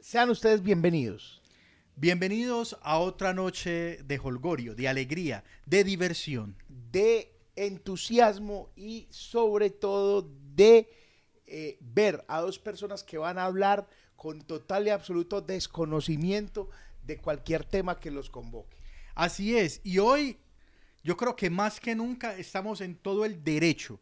Sean ustedes bienvenidos. Bienvenidos a otra noche de holgorio, de alegría, de diversión. De entusiasmo y sobre todo de eh, ver a dos personas que van a hablar con total y absoluto desconocimiento de cualquier tema que los convoque. Así es, y hoy yo creo que más que nunca estamos en todo el derecho,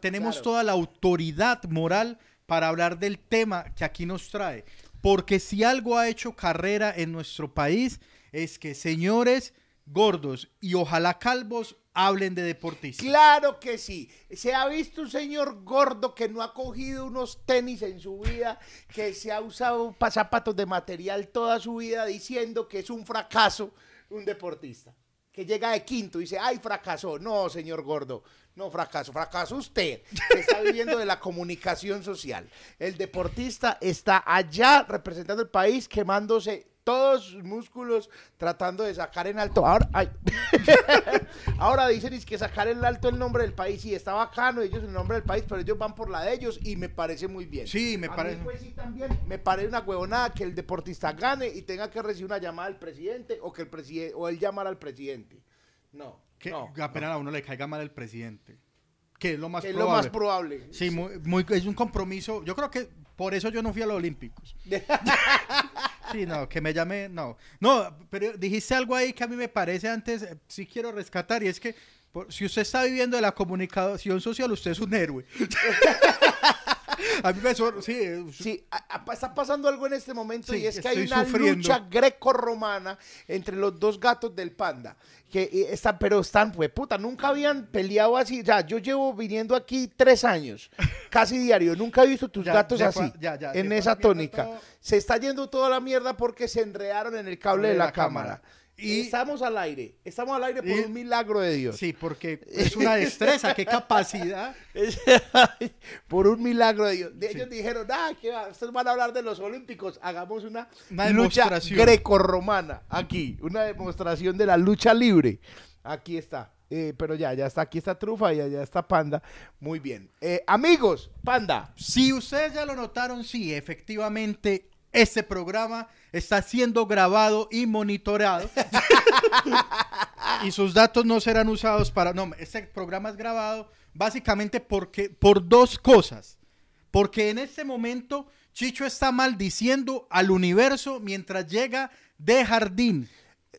tenemos toda la autoridad moral para hablar del tema que aquí nos trae. Porque si algo ha hecho carrera en nuestro país es que señores gordos y ojalá calvos hablen de deportistas. Claro que sí. Se ha visto un señor gordo que no ha cogido unos tenis en su vida, que se ha usado zapatos de material toda su vida diciendo que es un fracaso un deportista. Que llega de quinto y dice, ay, fracasó. No, señor gordo, no fracaso, fracaso usted, que está viviendo de la comunicación social. El deportista está allá representando el país, quemándose todos sus músculos tratando de sacar en alto. Ahora, ahora dicen es que sacar en alto el nombre del país y está bacano ellos el nombre del país, pero ellos van por la de ellos y me parece muy bien. Sí, me parece. pues, sí, también me parece una huevonada que el deportista gane y tenga que recibir una llamada del presidente o que el presidente o él llamar al presidente. No. Que apenas a uno le caiga mal el presidente. Que es lo más probable. Es lo más probable. Sí, muy, es un compromiso. Yo creo que por eso yo no fui a los Olímpicos. sí, no, que me llame, no. No, pero dijiste algo ahí que a mí me parece antes, eh, sí quiero rescatar, y es que si usted está viviendo de la comunicación social, usted es un héroe. A mí me sí. Sí, está pasando algo en este momento y es que hay una lucha greco-romana entre los dos gatos del panda. Que están, pero están, pues puta, nunca habían peleado así. Ya, yo llevo viniendo aquí tres años, casi diario. Nunca he visto tus gatos así, en esa tónica. Se está yendo toda la mierda porque se enredaron en el cable de la, cámara. Y estamos al aire, estamos al aire por un milagro de Dios. Sí, porque es una destreza, qué capacidad. por un milagro de Dios. Ellos dijeron, ah, que ustedes van a hablar de los Olímpicos, hagamos una, lucha grecorromana aquí, una demostración de la lucha libre. Aquí está. Eh, pero ya, ya está, aquí está Trufa y allá está Panda. Muy bien. Eh, amigos, Panda. Si ustedes ya lo notaron, sí, efectivamente, este programa está siendo grabado y monitoreado. y sus datos no serán usados para... No, este programa es grabado básicamente porque, por dos cosas. Porque en este momento Chicho está maldiciendo al universo mientras llega de jardín.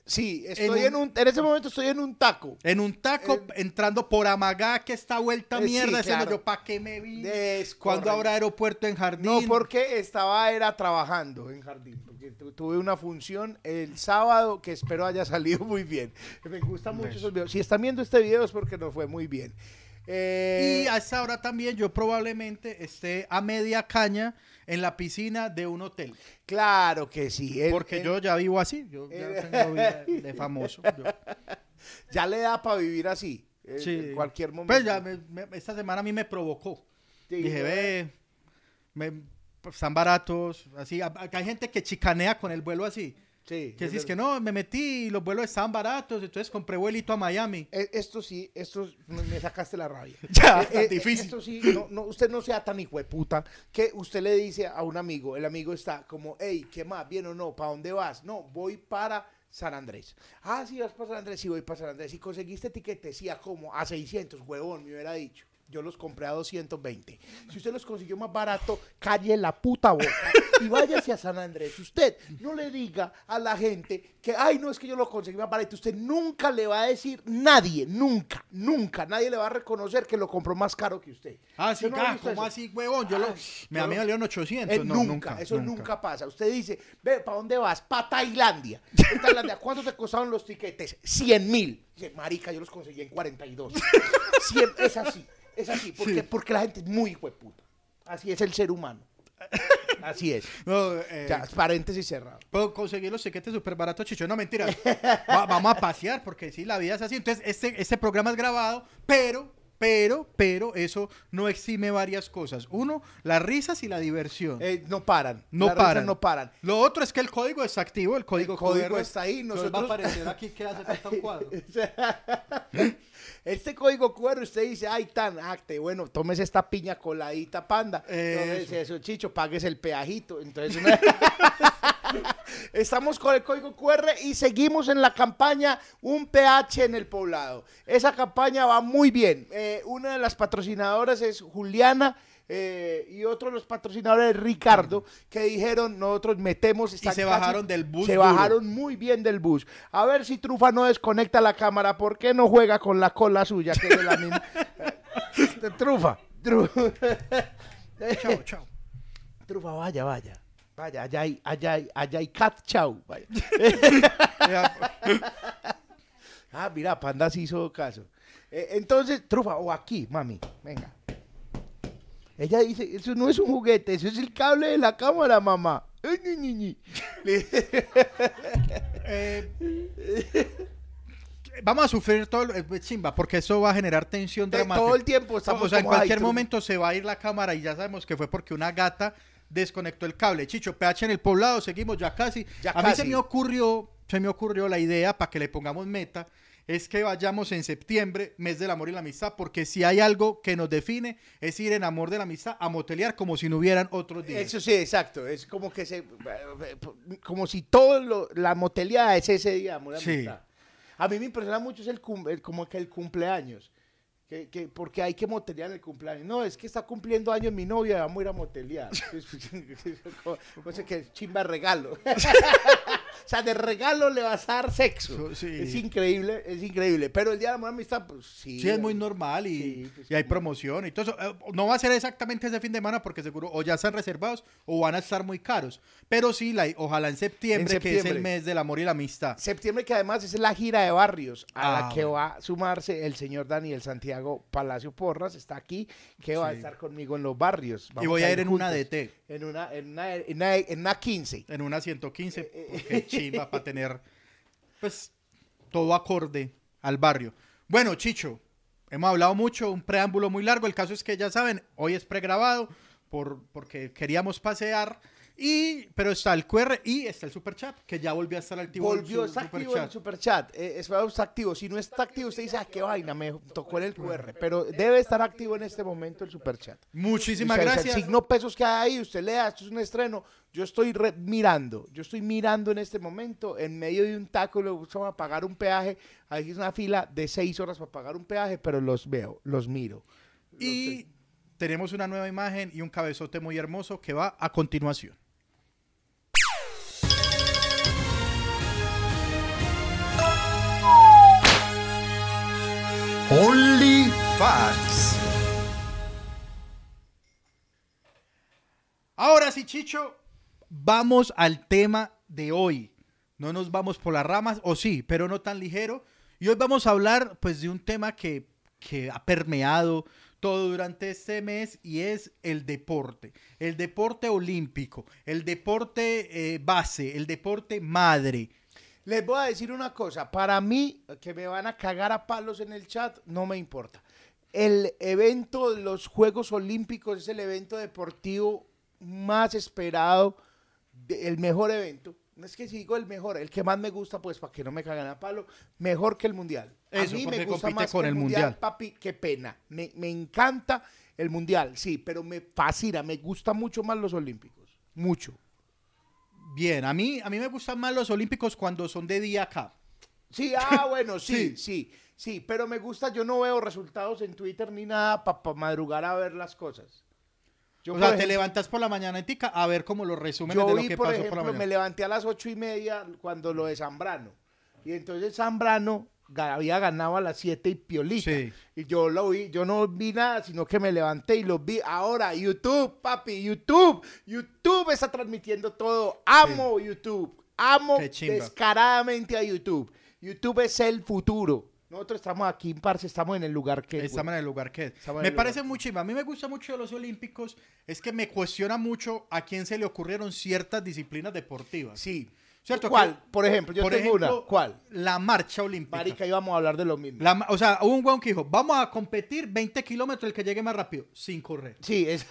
Sí, estoy en, un, en ese momento estoy en un taco. En un taco, eh, entrando por Amagá, que está vuelta eh, mierda, sí, yo, ¿para qué me vi? cuando habrá aeropuerto en Jardín? No, porque estaba, era trabajando en Jardín, porque tuve una función el sábado que espero haya salido muy bien. Me gusta mucho esos videos. Si están viendo este video es porque nos fue muy bien. Eh, y a esa hora también yo probablemente esté a media caña en la piscina de un hotel. Claro que sí. Porque yo ya vivo así, yo ya tengo vida de famoso. Ya le da para vivir así, en cualquier momento. Pues ya, esta semana a mí me provocó. Dije, ve, me, están baratos, así. Hay gente que chicanea con el vuelo así. Sí. Que si es que no, me metí y los vuelos estaban baratos, entonces compré vuelito a Miami. E, esto sí, esto me sacaste la rabia. ya, es eh, eh, difícil. Esto sí, no, usted no sea tan hijo de puta que usted le dice a un amigo, el amigo está como, hey, ¿qué más? ¿Bien o no? ¿Para dónde vas? No, voy para San Andrés. Ah, sí, vas para San Andrés, sí, voy para San Andrés. Y conseguiste tiquete, sí, a como, a 600, huevón, me hubiera dicho. Yo los compré a 220. Si usted los consiguió más barato, calle la puta boca y váyase a San Andrés. Usted no le diga a la gente que, ay, no es que yo lo conseguí más barato. Usted nunca le va a decir, nadie, nunca, nunca, nadie le va a reconocer que lo compró más caro que usted. Ah, sí, no ¿cómo así, huevón? Yo lo, me a mí me valieron 800. Eh, nunca, eso nunca. pasa. Usted dice, ve, ¿para dónde vas? Para Tailandia. Tailandia, ¿cuánto te costaron los tiquetes? 100 mil. Dice, marica, yo los conseguí en 42. 100, es así. Es así, porque, porque la gente es muy puta. Así es el ser humano. Así es. No, eh, ya, paréntesis cerrado. Puedo conseguir los tiquetes súper baratos, Chicho. No, mentira. vamos a pasear, porque sí, la vida es así. Entonces, este, este programa es grabado, pero Pero, pero eso no exime varias cosas. Uno, las risas y la diversión. Eh, no paran. No Las paran. no paran. Lo otro es que el código está activo, el código, El código QR. está ahí, nosotros- va a aparecer aquí que hace falta un cuadro. Este código QR, usted dice, ay, tan acte, bueno, tomes esta piña coladita, panda. Entonces, Eso. eso, chicho, pagues el peajito. Entonces, una- estamos con el código QR y seguimos en la campaña Un PH en el poblado. Esa campaña va muy bien. Eh, una de las patrocinadoras es Juliana. Eh, y otro de los patrocinadores es Ricardo, que dijeron, nosotros metemos... están se casi- bajaron del bus Se duro. bajaron muy bien del bus. A ver si Trufa no desconecta la cámara. ¿Por qué no juega con la cola suya? Que es de la misma? Eh, Trufa. Trufa. Chao, chao. Trufa, vaya, vaya. Vaya, allá hay, allá hay, allá hay cat chau. Vaya. Ya, Ah, mira, Panda sí hizo caso. Eh, entonces, Trufa, o aquí, mami, venga. Ella dice, eso no es un juguete, eso es el cable de la cámara, mamá. Eh, vamos a sufrir todo, el- eh, chimba, porque eso va a generar tensión De dramática. todo el tiempo estamos O sea, en cualquier momento se va a ir la cámara y ya sabemos que fue porque una gata desconectó el cable. Chicho, PH en el poblado, seguimos ya casi. Ya a mí se me ocurrió, se me ocurrió la idea para que le pongamos meta. Es que vayamos en septiembre, mes del amor y la amistad, porque si hay algo que nos define, es ir en amor de la amistad a motelear como si no hubieran otros días. Eso sí, exacto. Es como que se. Como si todo lo, la moteleada es ese día, amor, Sí. amistad. A mí me impresiona mucho es el, cum- el- como que el cumpleaños. Que, que- porque hay que motelear el cumpleaños. No, es que está cumpliendo años mi novia, vamos a ir a motelear. ese que chimba regalo. o sea, de regalo le vas a dar sexo. Sí. Es increíble, es increíble. Pero el día de la amor y amistad, pues sí. Sí, es muy normal y, Sí, pues, y hay promoción y todo eso. Eh, No va a ser exactamente ese fin de semana porque seguro o ya están reservados o van a estar muy caros. Pero sí, la, ojalá en septiembre, En que es el mes del amor y la amistad. Septiembre que además es la gira de barrios a Ah, la que bueno. va a sumarse el señor Daniel Santiago Palacio Porras, está aquí, que va a estar conmigo en los barrios. y voy a ir en una. DT, En una, en una, en una, en una 15. en una 115, Eh, porque chimba para tener pues todo acorde al barrio. Bueno, Chicho, hemos hablado mucho, un preámbulo muy largo. El caso es que ya saben, hoy es pregrabado por, porque queríamos pasear. Y, pero está el QR y está el superchat, que ya volvió a estar activo. el Volvió, su- está activo superchat. el superchat. Eh, esperamos está activo. Si no está activo, usted dice, ah, qué vaina, me tocó en el QR. Pero debe estar activo en este momento el superchat. Muchísimas O sea, gracias. El signo pesos que hay ahí, usted lea, esto es un estreno. Yo estoy re- mirando, yo estoy mirando en este momento, en medio de un taco, lo vamos a pagar un peaje. Aquí es una fila de seis horas para pagar un peaje, pero los veo, los miro. Y tenemos una nueva imagen y un cabezote muy hermoso que va a continuación. Only Facts. Ahora sí, Chicho, vamos al tema de hoy. No nos vamos por las ramas, o sí, pero no tan ligero. Y hoy vamos a hablar pues de un tema que, que ha permeado todo durante este mes y es el deporte. El deporte olímpico, el deporte eh, base, el deporte madre. Les voy a decir una cosa, para mí, que me van a cagar a palos en el chat, no me importa. El evento de los Juegos Olímpicos es el evento deportivo más esperado, de- el mejor evento. No es que si digo el mejor, el que más me gusta, pues para que no me caguen a palo, mejor que el Mundial. Eso, a mí me gusta más con que el el mundial, Mundial. papi, qué pena. Me, me encanta el Mundial, sí, pero me fascina, me gusta mucho más los Olímpicos. Mucho. Bien, a mí, a mí me gustan más los olímpicos cuando son de día acá. Sí, ah, bueno, sí, Sí. sí, sí, pero me gusta, yo no veo resultados en Twitter ni nada para madrugar a ver las cosas. Yo, o sea, te levantas por la mañana tica a ver cómo los resúmenes yo de lo vi, que por pasó ejemplo, por la me mañana. levanté a las ocho y media cuando lo de Zambrano. Y entonces Zambrano había ganado a las siete y piolita. Sí. Y yo lo vi, yo no vi nada, sino que me levanté y lo vi. Ahora, YouTube, papi, YouTube. YouTube está transmitiendo todo. Amo YouTube. Amo descaradamente a YouTube. YouTube es el futuro. Nosotros estamos aquí, parce, estamos en el lugar que... Estamos en el lugar que es. Estamos Me parece muy chimba. A mí me gusta mucho de los olímpicos. Es que me cuestiona mucho a quién se le ocurrieron ciertas disciplinas deportivas. Sí. ¿Cierto? ¿Cuál? Por ejemplo, yo por tengo ejemplo, una. ¿Cuál? La marcha olímpica. Marica, íbamos a hablar de lo mismo. La o sea, hubo un weón que dijo, vamos a competir 20 kilómetros el que llegue más rápido, sin correr. Sí, es.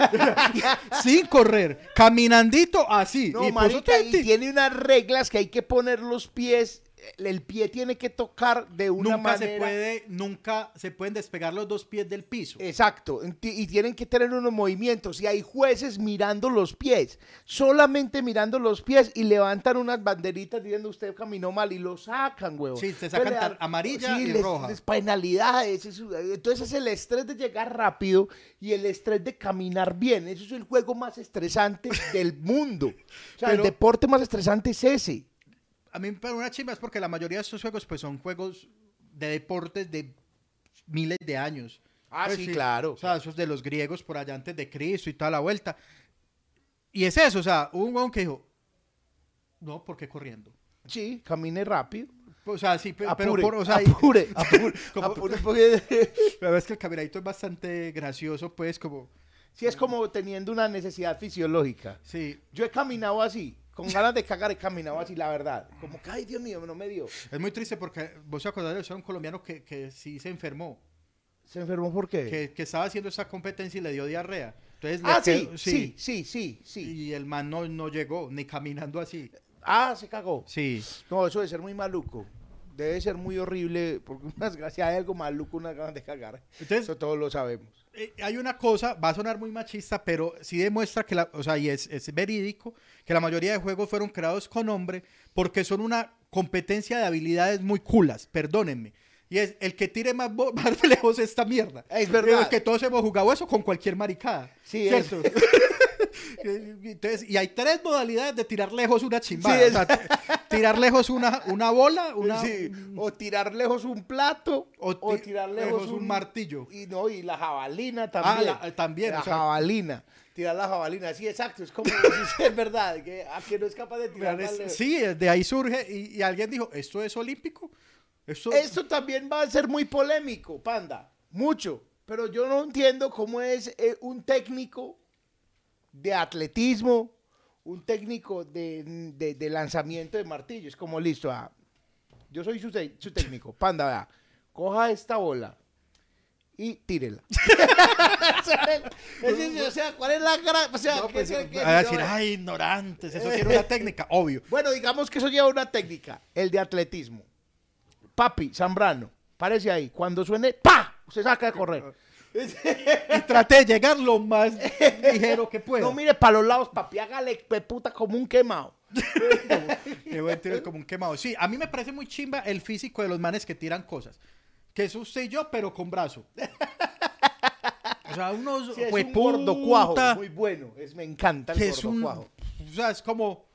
sin correr, caminandito así. No, y marica, y tiene unas reglas que hay que poner los pies. El pie tiene que tocar de una nunca manera. se puede, nunca se pueden despegar los dos pies del piso. Exacto, y tienen que tener unos movimientos. Y hay jueces mirando los pies, solamente mirando los pies y levantan unas banderitas diciendo usted caminó mal y lo sacan, huevo. Sí, te sacan tar- amarilla y les, roja. les penalidades. eso- entonces es el estrés de llegar rápido y el estrés de caminar bien. Eso es el juego más estresante del mundo. O sea, Pero- el deporte más estresante es ese. A mí parece una chimba es porque la mayoría de estos juegos pues son juegos de deportes de miles de años. Ah, Pues sí, claro. O sea, esos de los griegos por allá antes de Cristo y toda la vuelta. Y es eso, o sea, hubo un weón que dijo, no, ¿por qué corriendo? Sí, camine rápido. O sea, sí, pe- pero Apure, por, o sea, apure, apure, como- apure, porque- la verdad es que el caminadito es bastante gracioso, pues, como, Sí, es como teniendo una necesidad fisiológica. sí, Yo he caminado así, con ganas de cagar he caminado así, la verdad. Como que, ay, Dios mío, no me dio. es muy triste porque vos te acordás de eso, era un colombiano que, que sí se enfermó, ¿Se enfermó por qué? que, que estaba haciendo esa competencia y le dio diarrea. Entonces, le Ah, sí, quedó- sí, sí, sí, sí. Y el man no, no llegó, ni caminando así. Ah, se cagó. Sí. No, eso debe ser muy maluco. Debe ser muy horrible, porque una desgracia hay algo maluco, unas ganas de cagar. Entonces- eso todos lo sabemos. Eh, hay una cosa, va a sonar muy machista, pero sí demuestra que, la, o sea, y es, es verídico, que la mayoría de juegos fueron creados con hombre porque son una competencia de habilidades muy culas, perdónenme. Y es el que tire más, más lejos esta mierda. Es verdad. Es que todos hemos jugado eso con cualquier maricada. Sí, ¿cierto? Entonces, y hay tres modalidades de tirar lejos una chimbada. Sí, es- O sea, t- tirar lejos una, una bola, una, Sí, o tirar lejos un plato, O o, ti- tirar lejos, lejos un martillo. Y no, y la jabalina Ah, también. la- también, La o sea- jabalina. Tirar la jabalina, sí, exacto. Es como, es verdad, que a que no es capaz de tirar lejos. Sí, de ahí surge y, y alguien dijo, ¿esto es olímpico? Esto, Esto también va a ser muy polémico, Panda. Mucho. Pero yo no entiendo cómo es eh, un técnico de atletismo, un técnico de, de- de lanzamiento de martillo. Es como listo. ah, yo soy su, su técnico. Panda, vea. Coja esta bola y tírela. Es decir, o sea, ¿cuál es la gran. O sea, No, ¿qué pues, se- qué- a decir, ay, ignorantes, eso tiene una técnica, obvio. bueno, digamos que eso lleva una técnica, el de atletismo. Papi, Zambrano, parece ahí. Cuando suene, ¡pa! Usted saca de correr. Y trate de llegar lo más ligero que pueda. No mire para los lados, papi, hágale puta como un quemado. Que voy a tirar como un quemado. Sí, a mí me parece muy chimba el físico de los manes que tiran cosas. Que es usted y yo, pero con brazo. O sea, unos Sí, es un gordo cuajo, muy bueno. Es, me encanta el que gordo es un, cuajo. o sea, es como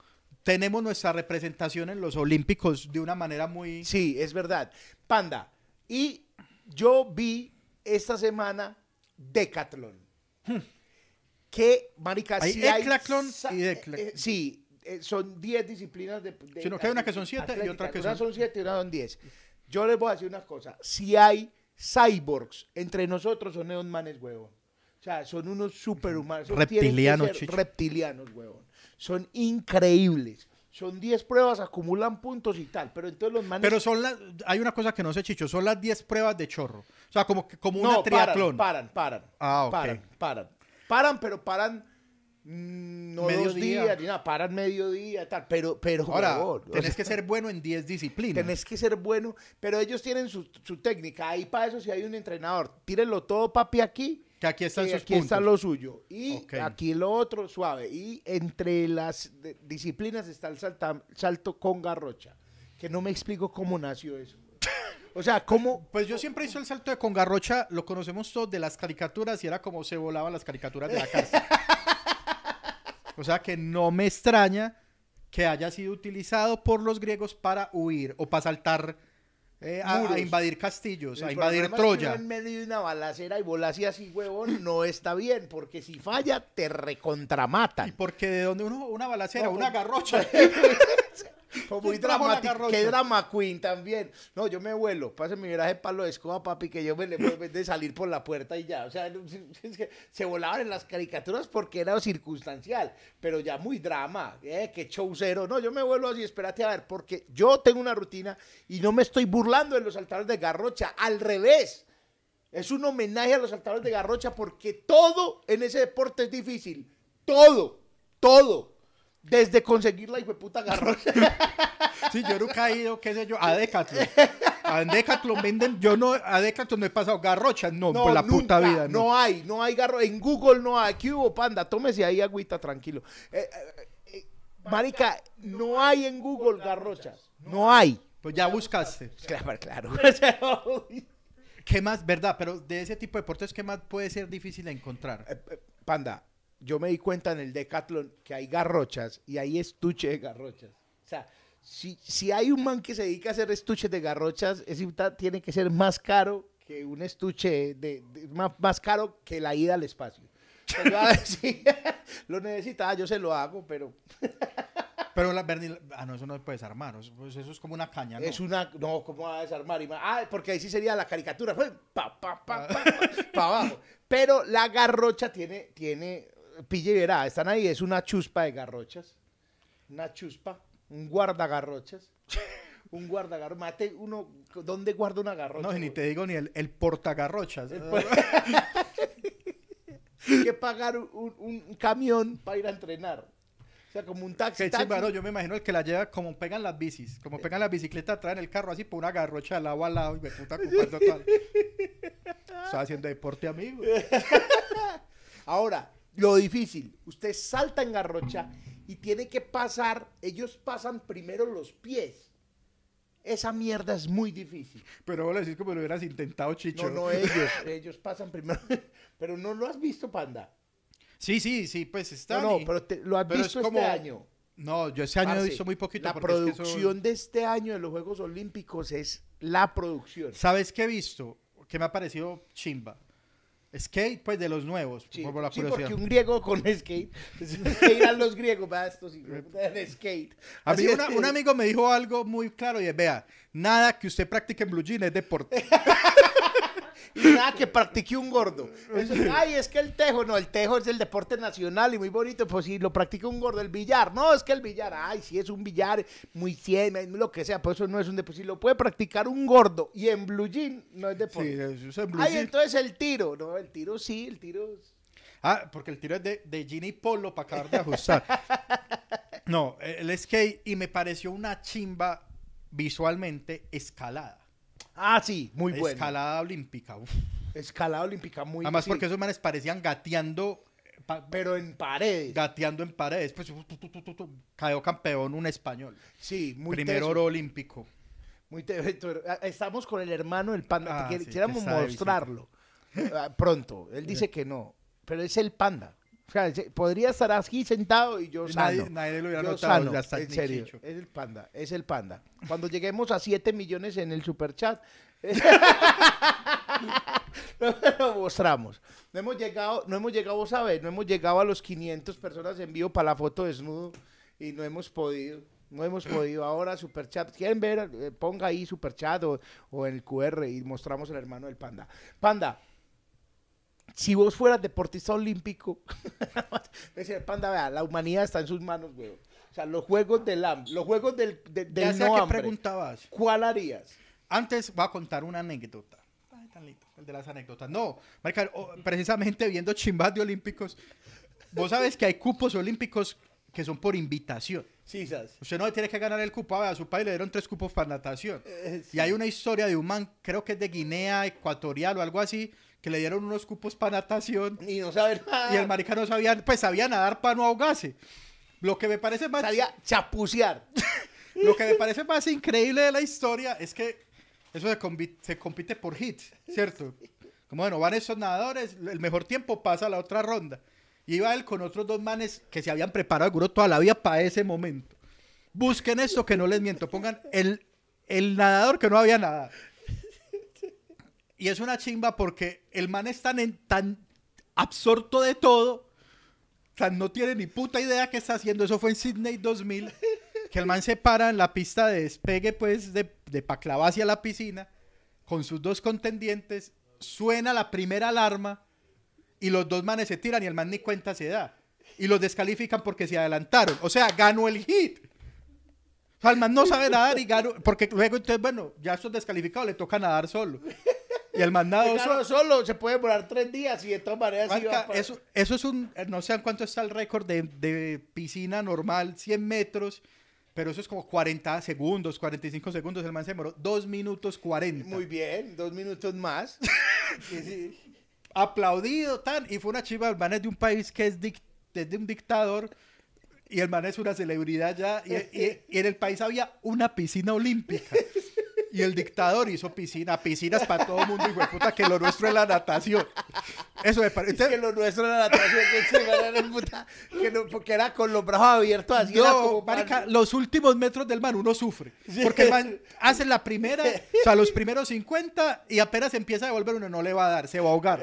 tenemos nuestra representación en los olímpicos de una manera muy Sí, es verdad. Panda, y yo vi esta semana Decathlon. Que, marica, Hay sí hay... y decla- eh, sí, eh, son 10 disciplinas de... de Sino que hay una que son siete y atlética. otra que son- son 7 y otras son 10. Yo les voy a decir una cosa. Si hay cyborgs entre nosotros, son esos manes, huevón. O sea, son unos superhumanos. Reptilianos. Reptilianos, huevón. Son increíbles. Son 10 pruebas, acumulan puntos y tal. Pero entonces los manes... Pero son las, hay una cosa que no sé, Chicho, son las 10 pruebas de chorro. O sea, como, como una no, triatlón. paran, paran, paran. Ah, ok. Paran, paran. Paran, pero paran mm, no dos Mediodía. días, ni nada, paran mediodía, tal. Pero, pero, Ahora, o tenés sea, que ser bueno en 10 disciplinas. tenés que ser bueno, pero ellos tienen su, su técnica. Ahí para eso si hay un entrenador. Tírenlo todo, papi, aquí. Que aquí están y sus aquí puntos. está lo suyo. Y aquí lo otro, suave. Y entre las disciplinas está el salta- salto con garrocha. Que no me explico cómo nació eso. O sea, cómo... Pues yo siempre hice el salto de Congarrocha, lo conocemos todos de las caricaturas y era como se volaban las caricaturas de la cárcel. o sea que no me extraña que haya sido utilizado por los griegos para huir o para saltar eh, a, invadir castillos, a invadir problema es que Troya. en medio de una balacera y volas y así, huevón, no está bien, porque si falla, te Y recontramatan. porque de donde uno una balacera, No, una pues- garrocha. Como muy ¿Quién trajo la dramático. Qué drama queen también. No, yo me vuelo. Pase mi viraje palo de escoba, papi, que yo me le puedo de salir por la puerta y ya. O sea, es que se volaban en las caricaturas porque era circunstancial. Pero ya muy drama. Eh, qué showcero. No, yo me vuelvo así, espérate a ver, porque yo tengo una rutina y no me estoy burlando de los saltadores de garrocha. Al revés. Es un homenaje a los saltadores de garrocha porque todo en ese deporte es difícil. Todo. Todo. Desde conseguir la puta garrocha. Sí, yo nunca he ido, qué sé yo, a Decathlon. A Decathlon venden, yo no, a Decathlon no he pasado garrochas, no, por la puta nunca, vida, no. No hay, no hay garro. En Google no hay. ¿Qué hubo, panda? Tómese ahí agüita, tranquilo. Eh, eh, eh, marica, no hay en Google garrochas. No hay. Pues ya buscaste. Claro, claro. ¿Qué más, verdad? Pero de ese tipo de deportes, ¿qué más puede ser difícil de encontrar? Eh, eh, panda, yo me di cuenta en el Decathlon que hay garrochas y hay estuche de garrochas. O sea, si, si hay un man que se dedica a hacer estuches de garrochas, ese tiene que ser más caro que un estuche de, de- más, más caro que la ida al espacio. Yo, lo necesitaba, yo se lo hago, pero Pero la Bernie, ah, no, eso no se puede desarmar, eso, pues eso es como una caña, ¿no? es una. No, ¿cómo va a desarmar? Ah, porque ahí sí sería la caricatura. pues, Pa, pa, pa, pa, pa, pa abajo. Pero la garrocha tiene, tiene, pille y verá, están ahí, es una chuspa de garrochas. Una chuspa, un guardagarrochas. Un guardagarrochas. Mate uno, ¿dónde guarda una garrocha? No, ni te digo ni el, el portagarrochas. Hay que pagar un, un- camión para ir a entrenar. O sea, como un taxi. Taxi. chimba, no, yo me imagino el que la lleva como pegan las bicis, como pegan las bicicletas, traen el carro así por una garrocha al agua al lado y me puta ocupando tal. Estaba haciendo deporte, amigo. Ahora, lo difícil, usted salta en garrocha y tiene que pasar, ellos pasan primero los pies. Esa mierda es muy difícil. Pero vos lo decís como lo hubieras intentado, Chicho. No, no, ellos, ellos pasan primero. Pero no lo has visto, Panda. Sí, sí, sí, pues está. No, no, pero te- lo has pero visto es como- este año. No, yo ese año he Parce, visto muy poquito. La porque es que eso- producción de este año de los Juegos Olímpicos es la producción. ¿Sabes qué he visto? Que me ha parecido chimba. Skate, pues de los nuevos, Sí, por la sí, curiosidad. porque un griego con skate, irán los griegos, va, estos skate. A mí una- un amigo me dijo algo muy claro y es, vea, nada que usted practique en blue jean es deporte. Y nada, que practique un gordo. Eso- ay, es que el tejo, no, el tejo es el deporte nacional y muy bonito, pues si lo practica un gordo, el billar, no, es que el billar, ay, sí es un billar muy cien, lo que sea, pues eso no es un deporte, si lo puede practicar un gordo y en blue jean, no es Sí, deporte. eso es en blue ay, jean. entonces el tiro, no, el tiro sí, el tiro Ah, porque el tiro es de, de jean y polo para acabar de ajustar. No, el skate y me pareció una chimba visualmente escalada. Ah, sí, muy bueno. Escalada olímpica. uf. Escalada olímpica, muy Además sí, porque esos manes parecían gateando, pa- Pero en paredes. gateando en paredes. Pues tu, tu, tu, tu, tu, cayó campeón un español. Sí, muy Primer teso. oro olímpico. Muy ah, Estamos con el hermano del panda. Ah, que sí, quisiéramos que está de mostrarlo ah, pronto. Él dice que no, pero es el panda. O sea, podría estar aquí sentado y yo Nadie- sano. nadie lo hubiera Yo notado, sano, ya está en serio. chicho. Es el panda, es el panda. Cuando lleguemos a 7 millones en el superchat, lo mostramos. No hemos llegado, no hemos llegado, vos sabés, no hemos llegado a los 500 personas en vivo para la foto desnudo y no hemos podido. No hemos podido. Ahora superchat. ¿Quieren ver? Eh, ponga ahí superchat o, o en el QR y mostramos el hermano del panda. Panda, si vos fueras deportista olímpico, decir, panda, vea, la humanidad está en sus manos, güey. O sea, los juegos del los juegos del, de- del Ya sé a no qué hambre, preguntabas. ¿cuál harías? Antes voy a contar una anécdota. Ay, tan lindo, el de las anécdotas. No, marica, o- precisamente viendo chimbas de olímpicos, vos sabes que hay cupos olímpicos que son por invitación. Sí, ¿sabes? Usted no tiene que ganar el cupo, a su país le dieron tres cupos para natación. Eh, Y hay una historia de un man, creo que es de Guinea Ecuatorial o algo así, que le dieron unos cupos para natación Y no saber nada. y el marica no sabía, pues sabía nadar para no ahogarse. Lo que me parece más Salía chapucear. Lo que me parece más increíble de la historia es que eso se, se compite por hits, ¿cierto? Como bueno, van esos nadadores, el mejor tiempo pasa a la otra ronda. Y iba él con otros dos manes que se habían preparado seguro toda la vida para ese momento. Busquen esto que no les miento, pongan el, el nadador que no había nada. Y es una chimba porque el man es tan, en- tan absorto de todo, tan no tiene ni puta idea qué está haciendo. Eso fue en Sydney 2000 que el man se para en la pista de despegue, pues, de, de Paclava hacia la piscina, con sus dos contendientes, suena la primera alarma y los dos manes se tiran y el man ni cuenta se da. Y los descalifican porque se adelantaron. O sea, ganó el hit. O sea, el man no sabe nadar y ganó. Porque luego, entonces, bueno, ya estos descalificados le toca nadar solo. Y el man nadó Claro, solo. solo se puede demorar tres días y de todas maneras va pa- eso, eso es un, eh, no sé en cuánto está el récord de, de piscina normal, 100 metros, pero eso es como 40 segundos, 45 segundos, el man se demoró 2 minutos 40. Muy bien, dos minutos más. Sí, sí. Aplaudido, tan, y fue una chiva, el man es de un país que es, es de un dictador, y el man es una celebridad ya, y, y- y en el país había una piscina olímpica. Y el dictador hizo piscina, piscinas para todo el mundo, y fue puta que lo nuestro es la natación. Eso me parece. Es que lo nuestro era la natación que se iba a puta, que no, porque era con los brazos abiertos así era No, como marica, los últimos metros del man uno sufre. Porque el man hace la primera, o sea, los primeros 50 y apenas empieza a devolver uno no le va a dar, se va a ahogar.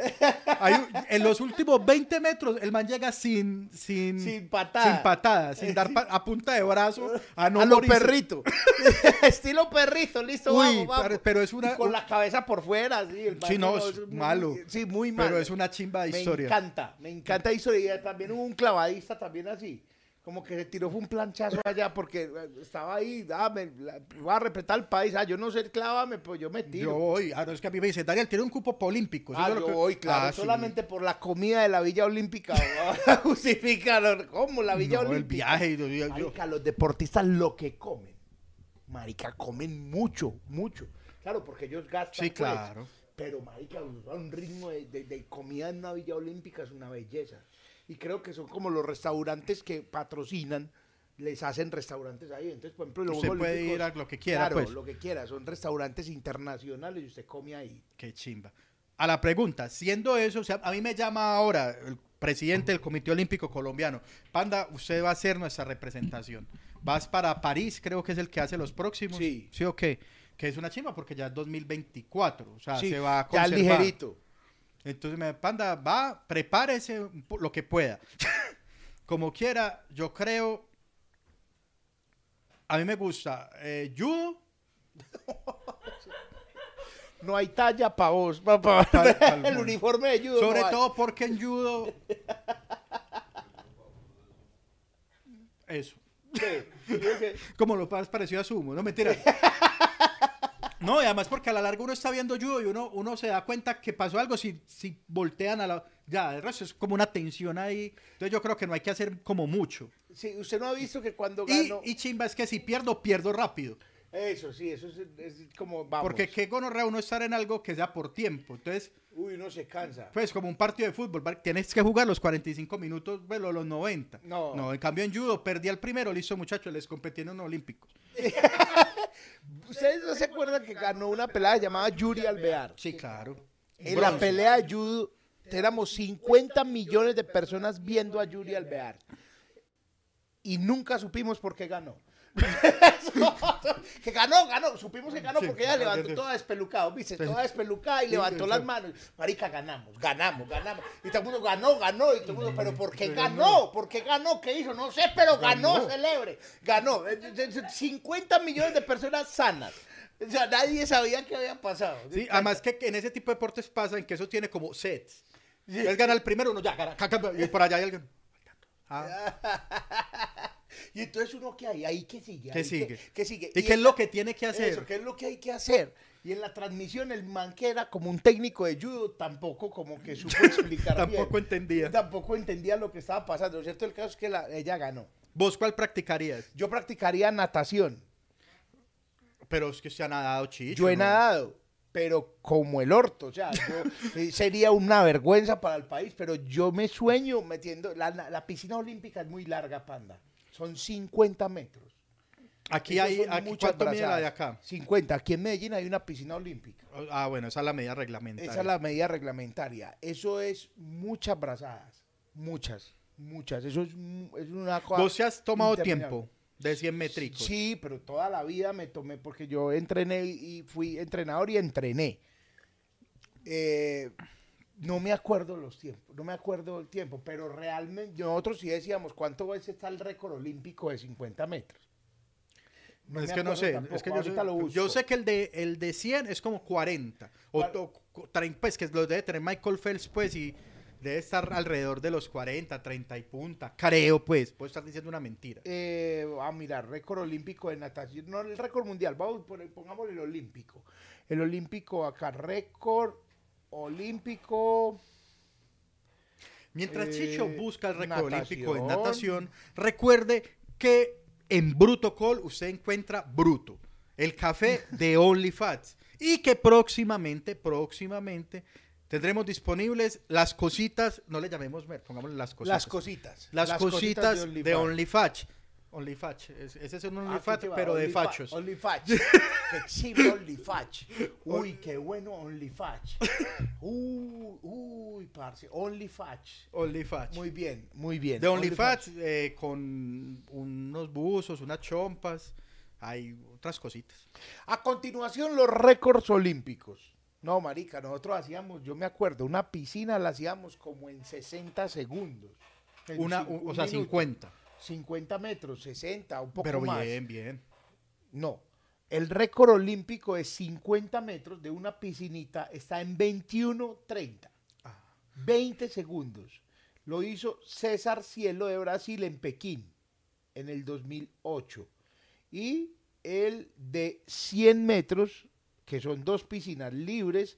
Hay en los últimos 20 metros el man llega sin sin Sin patada. sin patada, sin dar pa- a punta de brazo a no a lo perrito. Estilo perrito, listo, Uy, vamos, vamos. pero- es una- Y con la cabeza por fuera, sí. El Sí, no, es muy- malo. Sí, muy malo. Pero es una chimba de Me historia. encanta, me encanta la historia. Y también hubo un clavadista también así. Como que se tiró fue un planchazo allá porque eh, estaba ahí, ah, me, la- voy a respetar el país, ah, yo no sé clávame, pues yo me tiro. Yo voy, ah, no, es que a mí me dicen, Daniel, tiene un cupo olímpico. Ah, yo lo que- voy, claro, Ah, sí. solamente por la comida de la Villa Olímpica. Justificaron, ¿cómo la Villa No, el Olímpica? viaje, yo- yo- Marica, los deportistas lo que comen, marica, comen mucho, mucho. Claro, porque ellos gastan. Sí, pues, claro. pero, marica, un ritmo de, de- de comida en una Villa Olímpica es una belleza. Y creo que son como los restaurantes que patrocinan, les hacen restaurantes ahí. Entonces, por ejemplo, los Usted puede ir a lo que quiera, Claro, pues. lo que quiera. Son restaurantes internacionales y usted come ahí. Qué chimba. A la pregunta, siendo eso, o sea, a mí me llama ahora el presidente del Comité Olímpico Colombiano. Panda, usted va a ser nuestra representación. Vas para París, creo que es el que hace los próximos. Sí. Sí, o qué. Que es una chimba porque ya es 2024. O sea, Sí, se va a ya conservar. ligerito. Entonces, me, Panda, va, prepárese lo que pueda. Como quiera, yo creo. A mí me gusta eh, judo. No hay talla para vos, pa- pa- el uniforme de judo. Sobre no todo porque en judo. Eso. Sí. Como lo más parecido a sumo, no mentira. No, y además porque a la larga uno está viendo judo y uno, uno se da cuenta que pasó algo si, si voltean a la... Ya, el resto es como una tensión ahí. Entonces yo creo que no hay que hacer como mucho. Sí, usted no ha visto que cuando Y, ganó... y chimba es que si pierdo, pierdo rápido. Eso, sí, eso es, es como, vamos. Porque qué gonorrea uno estar en algo que sea por tiempo. Entonces, Uy, uno se cansa. pues como un partido de fútbol, tienes que jugar los 45 minutos, bueno, los 90. No. No, en cambio en judo perdí al primero, listo muchachos, les competí en unos olímpicos. ¿Ustedes no se acuerdan que ganó una pelea llamada Yuri Alvear? Sí, claro. En la pelea de judo éramos 50 millones de personas viendo a Yuri Alvear. Y nunca supimos por qué ganó. que ganó, ganó. Supimos que ganó porque ella sí, levantó toda despelucada, ¿viste? Toda despelucada y levantó las manos. Marica, ganamos, ganamos, ganamos. Y todo el mundo ganó, ganó. Y todo el mundo, ¿pero por qué ganó? ¿Por qué ganó? ¿Qué hizo? No sé, pero ganó, Ganó. celebre. Ganó. Eh, eh, 50 millones de personas sanas. O sea, nadie sabía qué había pasado. Sí, además que en ese tipo de deportes pasa en que eso tiene como sets. Él gana el primero, uno ya gana, y por allá hay alguien. Ah, Y entonces uno que hay, ahí que sigue. ¿Qué sigue? ¿Qué sigue? ¿Y qué es lo que tiene que hacer? Eso, ¿qué es lo que hay que hacer? Y en la transmisión el man que era como un técnico de judo tampoco como que supo explicar Tampoco bien. entendía. Tampoco entendía lo que estaba pasando. Lo cierto el caso es que la- ella ganó. ¿Vos cuál practicarías? Yo practicaría natación. Pero es que se ha nadado chicho. Yo he ¿no? nadado, pero como el orto. O sea, yo- eh, sería una vergüenza para el país, pero yo me sueño metiendo... La piscina olímpica es muy larga, panda. Son 50 metros. Aquí Esos hay, aquí, ¿cuánto mide la de acá? 50. Aquí en Medellín hay una piscina olímpica. Ah, bueno, esa es la medida reglamentaria. Esa es la medida reglamentaria. Eso es muchas brazadas. Muchas, muchas. Eso es, es una cosa. ¿Vos se has tomado tiempo de 100 métricos? Sí, pero toda la vida me tomé porque yo entrené y fui entrenador y entrené. Eh, no me acuerdo los tiempos, no me acuerdo el tiempo, pero realmente nosotros sí decíamos cuánto veces está el récord olímpico de 50 metros. No es me que no sé, tampoco, es que yo, sé, lo yo sé que el de, el de 100 es como 40. O, trein- pues que lo debe tener Michael Phelps, pues, y debe estar alrededor de los 40, 30 y punta. Creo, pues, puedo estar diciendo una mentira. Eh, a mirar, récord olímpico de natación, no el récord mundial, vamos, pongámosle el olímpico. El olímpico acá, récord olímpico. Mientras Eh, Chicho busca el récord olímpico en natación, recuerde que en Bruto Call usted encuentra Bruto, el café de OnlyFats. Y que próximamente, próximamente, tendremos disponibles las cositas, no le llamemos mer, pongámosle las cositas. Las cositas. Las, cositas, de. OnlyFatch. OnlyFatch, es- ese es un Ah, OnlyFatch, pero de fachos. OnlyFatch. qué chido OnlyFatch. Uy, qué bueno OnlyFatch. Uy, uy, parce. OnlyFatch. OnlyFatch. Muy bien, muy bien. de OnlyFatch eh, con unos buzos, unas chompas, hay otras cositas. A continuación, los récords olímpicos. No, marica, nosotros hacíamos, yo me acuerdo, una piscina la hacíamos como en 60 segundos. En Una, o un sea, minuto. 50. 50 metros, 60, un poco Pero más. bien, bien. No. El récord olímpico de 50 metros de una piscinita está en 21.30. Ah. 20 segundos. Lo hizo César Cielo de Brasil en Pekín en el 2008. Y el de 100 metros, que son dos piscinas libres,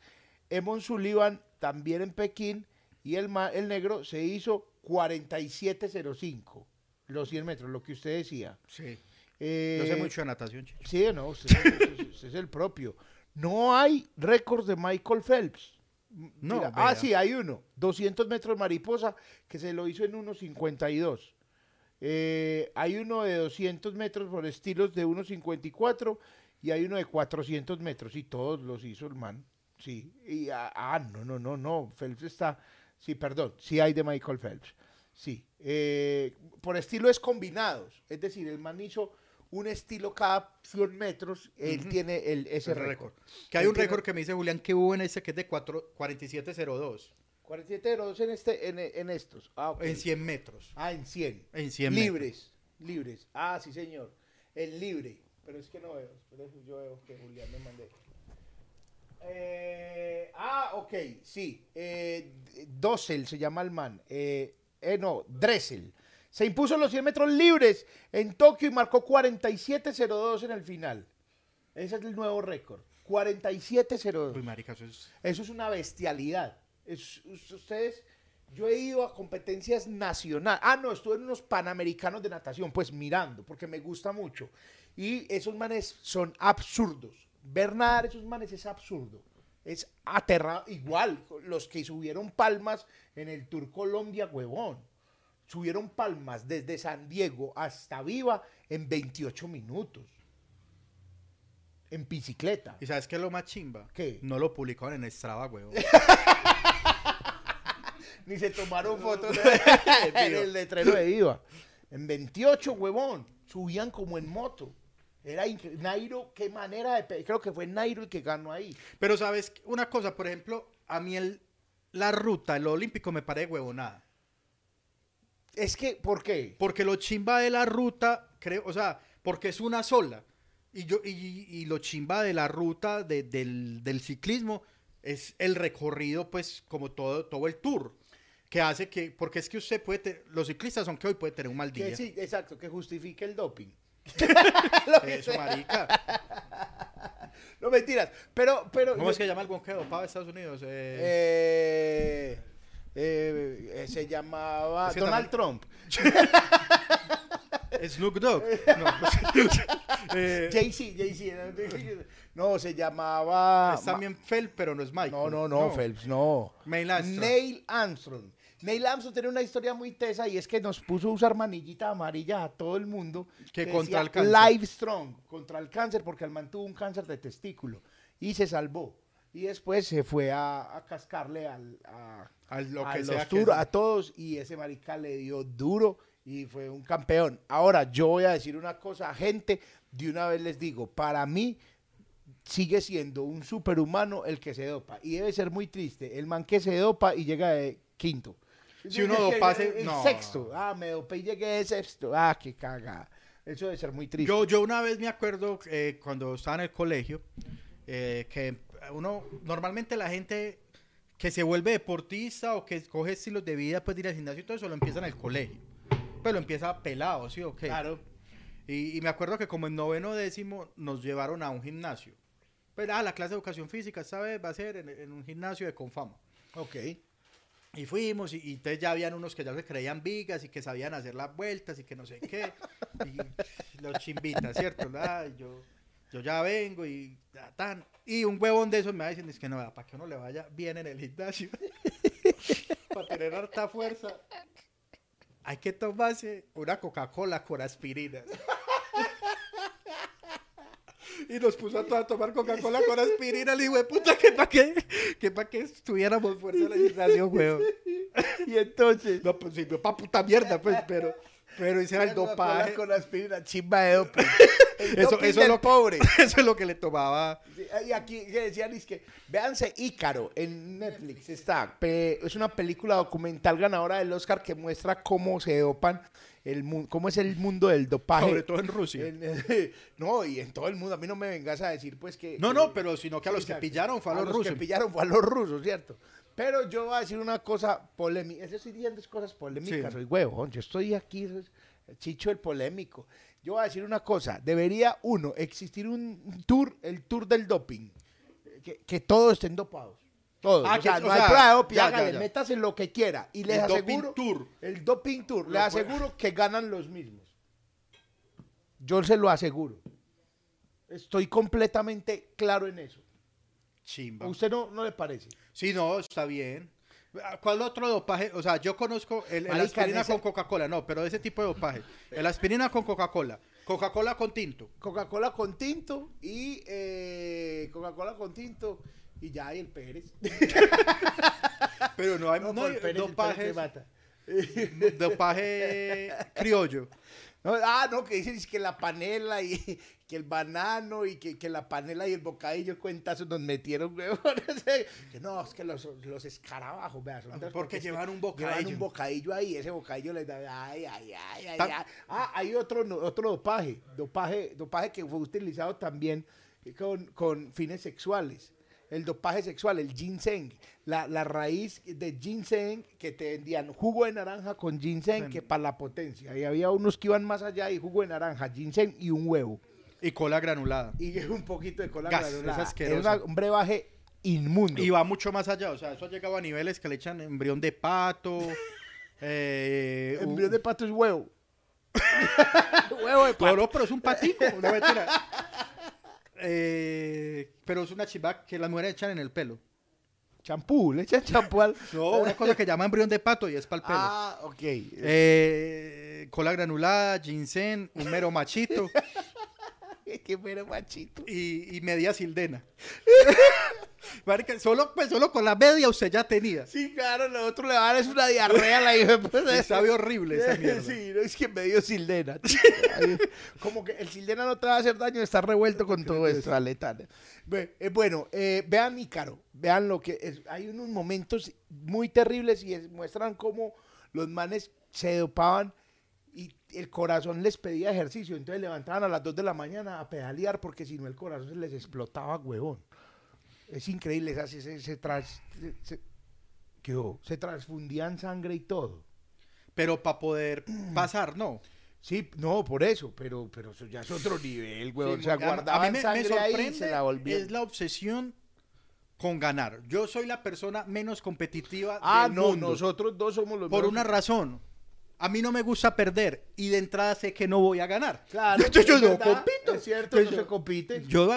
Emon Sullivan también en Pekín y el, el negro se hizo 47.05. Los 100 metros, lo que usted decía. Sí. Eh, Yo sé mucho de natación, chicho. Sí, no, usted, usted- usted es el propio. No hay récords de Michael Phelps. No, mira, ah, sí, hay uno. 200 metros mariposa que se lo hizo en 1.52. Eh, hay uno de 200 metros por estilos de 1.54 y hay uno de 400 metros y todos los hizo el man. Sí. Y, ah, ah, no, no, no, no. Phelps está. Sí, perdón. Sí hay de Michael Phelps. Sí. Eh, por estilo es combinados. Es decir, el man hizo un estilo cada 100 metros. Él tiene el, ese récord. Que hay Él un tiene- récord que me dice Julián que hubo en ese que es de 4 4702 47 en, este, en, en estos. Ah, en 100 metros. Ah, en 100. En 100 Libres, libres. Ah, sí, señor. El libre. Pero es que no veo. Pero eso yo veo que Julián me mandé. Eh, ah, ok, sí. Eh, Dossel se llama el man. Eh, eh, no, Dressel. Se impuso los 100 metros libres en Tokio y marcó 47.02 en el final. Ese es el nuevo récord. 47.02. Uy, marica, eso es... Eso es una bestialidad. Es- us- ustedes, yo he ido a competencias nacionales. Ah, no, estuve en unos panamericanos de natación, pues mirando, porque me gusta mucho. Y esos manes son absurdos. Ver nadar esos manes es absurdo. Es aterrado. Igual, los que subieron palmas en el Tour Colombia, huevón. Subieron palmas desde San Diego hasta Viva en 28 minutos. En bicicleta. ¿Y sabes qué es lo más chimba? ¿Qué? No lo publicaron en Strava, huevo. Ni se tomaron fotos en el letrero de IVA. En 28, huevón. Subían como en moto. Era incre- Nairo, qué manera de... Creo que fue Nairo el que ganó ahí. Pero sabes una cosa, por ejemplo, a mí el, la ruta, el olímpico me parece huevonada. Es que, ¿por qué? Porque lo chimba de la ruta, creo, o sea, porque es una sola. Y yo, y, y lo chimba de la ruta de- del, del ciclismo es el recorrido, pues, como todo, todo el tour. Que hace que, porque es que usted puede tener, los ciclistas son que hoy puede tener un mal día. Que sí, exacto, que justifique el doping. Eso, marica. No mentiras, pero... pero ¿Cómo yo- es que llama el buen que dopaba de Estados Unidos? Eh, Eh, eh, eh, se llamaba Es que Donald también- Trump. Snoop Dogg. No, eh, Jay-Z, Jay-Z. No, se llamaba... es también Phelps, pero no es Michael. No, no, no, Phelps, no. Neil Armstrong. Neil Armstrong. Neil Armstrong tiene una historia muy tesa y es que nos puso a usar manillita amarilla a todo el mundo. Que contra el cáncer. Live Strong, contra el cáncer, porque el man tuvo un cáncer de testículo y se salvó. Y después se fue a, a cascarle al, a, A lo a que los que tour- a todos y ese marica le dio duro y fue un campeón. Ahora, yo voy a decir una cosa, gente, de una vez les digo, para mí sigue siendo un superhumano el que se dopa y debe ser muy triste el man que se dopa y llega de quinto. Si uno dopase- El no. sexto. Ah, me dopé y llegué de sexto. Ah, qué caga. Eso debe ser muy triste. Yo, yo una vez me acuerdo eh, cuando estaba en el colegio eh, que uno, normalmente la gente que se vuelve deportista o que escoge estilos de vida, pues de ir al gimnasio y todo eso, lo empieza en el colegio. Pero lo empieza pelado, ¿sí o qué? Claro. Y, y me acuerdo que como en noveno décimo nos llevaron a un gimnasio. Pero, ah, la clase de educación física vez va a ser en, en un gimnasio de Confama. Ok. Y fuimos, y, entonces ya habían unos que ya se creían vigas y que sabían hacer las vueltas y que no sé qué. Y los chimbitas, ¿cierto? Yo, yo ya vengo y ya tan. Y un huevón de esos me va diciendo, es que no, para que uno le vaya bien en el gimnasio, para tener harta fuerza, hay que tomarse una Coca-Cola con aspirinas. Y nos puso a todos a tomar Coca-Cola con aspirina. Le digo, de puta, que para qué, que para que tuviéramos fuerza en el gimnasio, huevón. Y entonces. No, pues sirvió para puta mierda, pues, pero, pero era el dopaje. Con aspirina, chimba de doping. El Eso, eso, es lo, pobre. eso es lo que le tomaba. Sí, Y aquí decían es que véanse Ícaro en Netflix está es una película documental ganadora del Oscar que muestra cómo se dopan el cómo es el mundo del dopaje Sobre todo en Rusia. En- no y en todo el mundo. A mí no me vengas a decir pues que No, que- no, pero sino que a los que pillaron fue a los que rusos. pillaron fue a los rusos cierto pero yo voy a decir una cosa polémica. Eso estoy diciendo cosas polémicas Sí. soy huevón. Yo estoy aquí chicho el polémico. Yo voy a decir una cosa. Debería uno existir un tour el tour del doping. Que, que todos estén dopados. Todos. Ah, o sea, que- no o hay sea, prueba de doping, ya, hágale, ya, ya. métase lo que quiera. Y les El doping aseguro. tour. El doping tour. Lo les puede- aseguro que ganan los mismos. Yo se lo aseguro. Estoy completamente claro en eso. Chimba. ¿A usted no, no le parece? Sí, no, está bien. ¿Cuál otro dopaje? O sea, yo conozco el, el Marica, aspirina ese- con Coca-Cola, no, pero ese tipo de dopaje. El aspirina con Coca-Cola. Coca-Cola con tinto. Coca-Cola con tinto y eh, Coca-Cola con tinto y ya hay el Pérez. Pero no hay, No, no Pérez, mata. dopaje criollo. No, ah, no, que dicen que la panela y que el banano y que, que la panela y el bocadillo cuentazos nos metieron. Que no, es que los, los escarabajos, vea, son tres, Porque llevan un Llevan bocadillo. un bocadillo ahí, ese bocadillo les da, ay, ay, ay, ay, ay. Ah, hay otro, otro dopaje, dopaje, dopaje que fue utilizado también con, con fines sexuales. El dopaje sexual, el ginseng, la, la raíz de ginseng que te vendían jugo de naranja con ginseng que para la potencia. Y había unos que iban más allá y jugo de naranja, ginseng y un huevo. Y cola granulada. Y un poquito de cola Gas, granulada. es. Era un brebaje inmundo. Y va mucho más allá. O sea, eso ha llegado a niveles que le echan embrión de pato. eh, embrión de pato es huevo. huevo de pato. no, pero es un patico. No, mentira. Eh, pero es una chimba que las mujeres echan en el pelo. Champú, le echan champú al... No, una cosa que llama embrión de pato y es para el pelo. Ah, ok. Eh, cola granulada, ginseng, un mero machito Qué mero machito. y, y media sildena. Marica, solo, pues, solo con la media usted ya tenía. Sí, claro, lo otro le va a dar es una diarrea a la hija. Y sabe horrible esa mierda. Sí, no, es que medio sildena. Ay, Como que el sildena no te va a hacer daño, está revuelto con todo esto, aletana. Eh, Bueno, eh, vean Ícaro, vean lo que es. Hay unos momentos muy terribles y es- muestran cómo los manes se dopaban y el corazón les pedía ejercicio. Entonces levantaban a las 2 de la mañana a pedalear porque si no el corazón se les explotaba, huevón. Es increíble, se, se, se, se tras- se- se- transfundían sangre y todo. Pero para poder pasar, no. Sí, no, por eso, pero, pero eso ya es otro nivel, güey. o sea, a- a mí guardaban me- me sangre ahí y sorprende se la volvían. Es la obsesión con ganar. Yo soy la persona menos competitiva Ah, del no, mundo. nosotros dos somos los Por menos- una razón. A mí no me gusta perder y de entrada sé que no voy a ganar. Claro, yo no compito. Es cierto, Entonces no yo- se compite. Yo,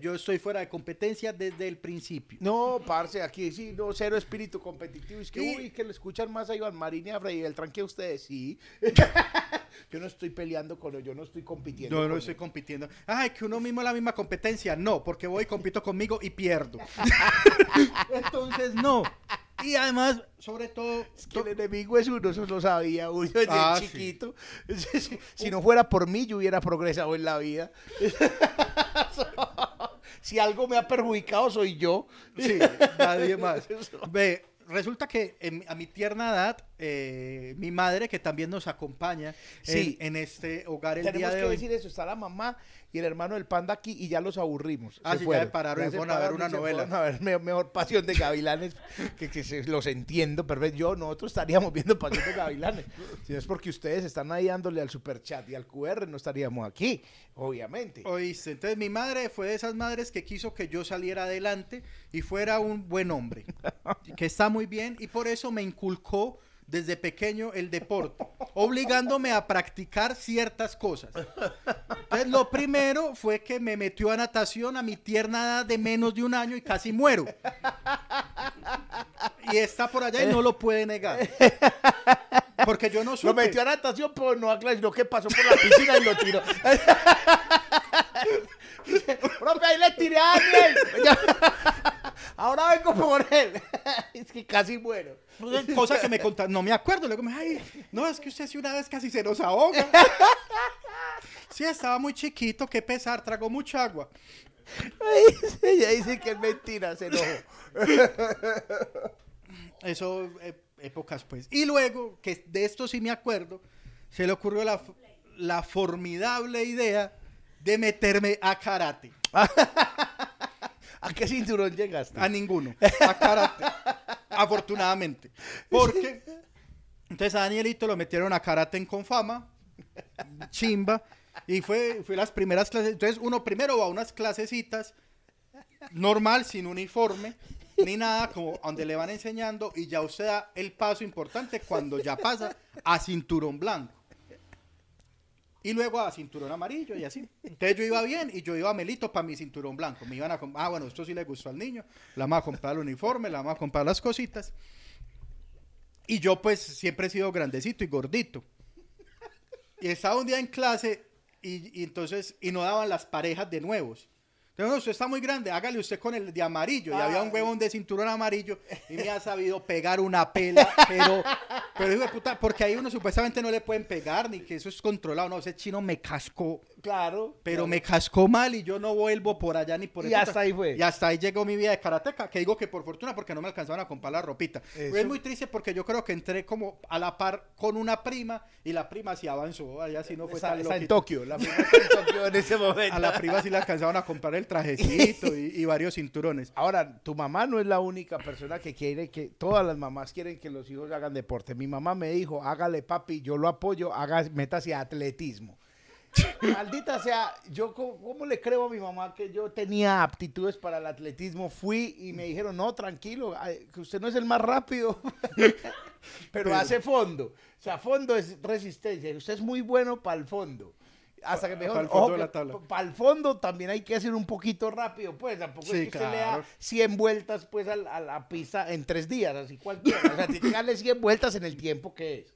yo estoy fuera de competencia desde el principio. No, parce, aquí sí, no, cero espíritu competitivo. Es que, uy, que le escuchan más a Iván Marín y a Freddy Beltrán que a ustedes, sí. yo no estoy peleando con ellos, yo no estoy compitiendo. Yo no con estoy compitiendo. Ay, que uno mismo es la misma competencia. No, porque voy compito conmigo y pierdo. Entonces, no. Y además, sobre todo, Es que el enemigo es uno, eso lo sabía uno desde Ah, sí. chiquito. Si, si no fuera por mí, yo hubiera progresado en la vida. si algo me ha perjudicado, soy yo. Sí, nadie más. Ve, resulta que en- a mi tierna edad eh, mi madre, que también nos acompaña Sí. en, en este hogar el Tenemos día de que hoy. decir eso, está la mamá y el hermano del panda aquí y ya los aburrimos. Ah, se sí, ya fueron. pararon y se fueron a ver pararon una novela. A ver me- mejor Pasión de Gavilanes, que, que se- los entiendo, pero yo, nosotros estaríamos viendo Pasión de Gavilanes. Si no es porque ustedes están ahí dándole al superchat y al QR, no estaríamos aquí, obviamente. Oíste, entonces mi madre fue de esas madres que quiso que yo saliera adelante y fuera un buen hombre, que está muy bien y por eso me inculcó desde pequeño el deporte, obligándome a practicar ciertas cosas. Entonces lo primero fue que me metió a natación a mi tierna edad de menos de un año y casi muero. Y está por allá y no lo puede negar. Porque yo no supe. Lo metió a natación, pero no a clase, sino que pasó por la piscina y lo tiró. Profe, ahí le tiré a Daniel. Ahora vengo por él. Es que casi muero. Cosa que me contaron, no me acuerdo. Luego me ay, no, es que usted sí una vez casi se nos ahoga. Sí, estaba muy chiquito, qué pesar, tragó mucha agua. Ella dice que es mentira, se enojó. Eso, eh, épocas pues. Y luego, que de esto sí me acuerdo, se le ocurrió la, la formidable idea de meterme a karate. ¿A qué cinturón llegaste? A ninguno. A karate. Afortunadamente. Porque entonces a Danielito lo metieron a karate en Confama, chimba, y fue, fue las primeras clases. Entonces uno primero va a unas clasecitas normal, sin uniforme, ni nada, como donde le van enseñando, y ya usted da el paso importante cuando ya pasa a cinturón blanco. Y luego a cinturón amarillo y así. Entonces yo iba bien y yo iba a Melito para mi cinturón blanco. Me iban a ah, bueno, esto sí le gustó al niño. Le vamos a comprar el uniforme, le vamos a comprar las cositas. Y yo pues siempre he sido grandecito y gordito. Y estaba un día en clase y, y entonces, y no daban las parejas de nuevos. Entonces, no, usted está muy grande, hágale usted con el de amarillo. Y había un huevón de cinturón amarillo y me ha sabido pegar una pela, pero, pero hijo de puta, porque ahí uno supuestamente no le pueden pegar ni que eso es controlado. No, ese chino me cascó, Claro. pero claro. me cascó mal y yo no vuelvo por allá ni por Y esa hasta ahí fue. Y hasta ahí llegó mi vida de karateca, que digo que por fortuna porque no me alcanzaban a comprar la ropita. Eso. Es muy triste porque yo creo que entré como a la par con una prima y la prima sí avanzó, allá sí no fue Está, tan está en. Tokio, la está en Tokio en ese momento. A la prima sí le alcanzaban a comprar el trajecito y, y varios cinturones. Ahora, tu mamá no es la única persona que quiere que, todas las mamás quieren que los hijos hagan deporte. Mi mamá me dijo, hágale papi, yo lo apoyo, haga, métase a atletismo. Maldita sea, yo cómo le creo a mi mamá que yo tenía aptitudes para el atletismo. Fui y me dijeron, no, tranquilo, que usted no es el más rápido, pero, hace fondo. O sea, fondo es resistencia. Usted es muy bueno para el fondo. Hasta que me tabla. para el fondo también hay que hacer un poquito rápido, pues tampoco Sí, es que usted le da claro. 100 vueltas pues a, la pista en tres días, así cualquiera. O sea, tiene que darle 100 vueltas en el tiempo que es.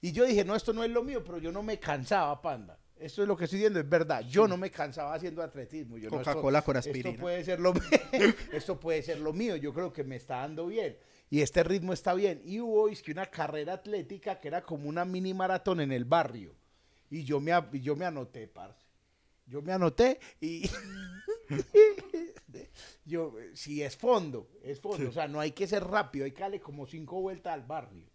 Y yo dije, no, esto no es lo mío, pero yo no me cansaba, panda. Esto es lo que estoy diciendo, es verdad. Yo no me cansaba haciendo atletismo. Yo, no, Coca-Cola con aspirina. Esto puede, ser lo, esto puede ser lo mío. Yo creo que me está dando bien. Y este ritmo está bien. Y hubo es que una carrera atlética que era como una mini maratón en el barrio. Y yo me, yo me anoté, parce. Yo me anoté y yo, si es fondo, es fondo, o sea, no hay que ser rápido, hay que darle como cinco vueltas al barrio.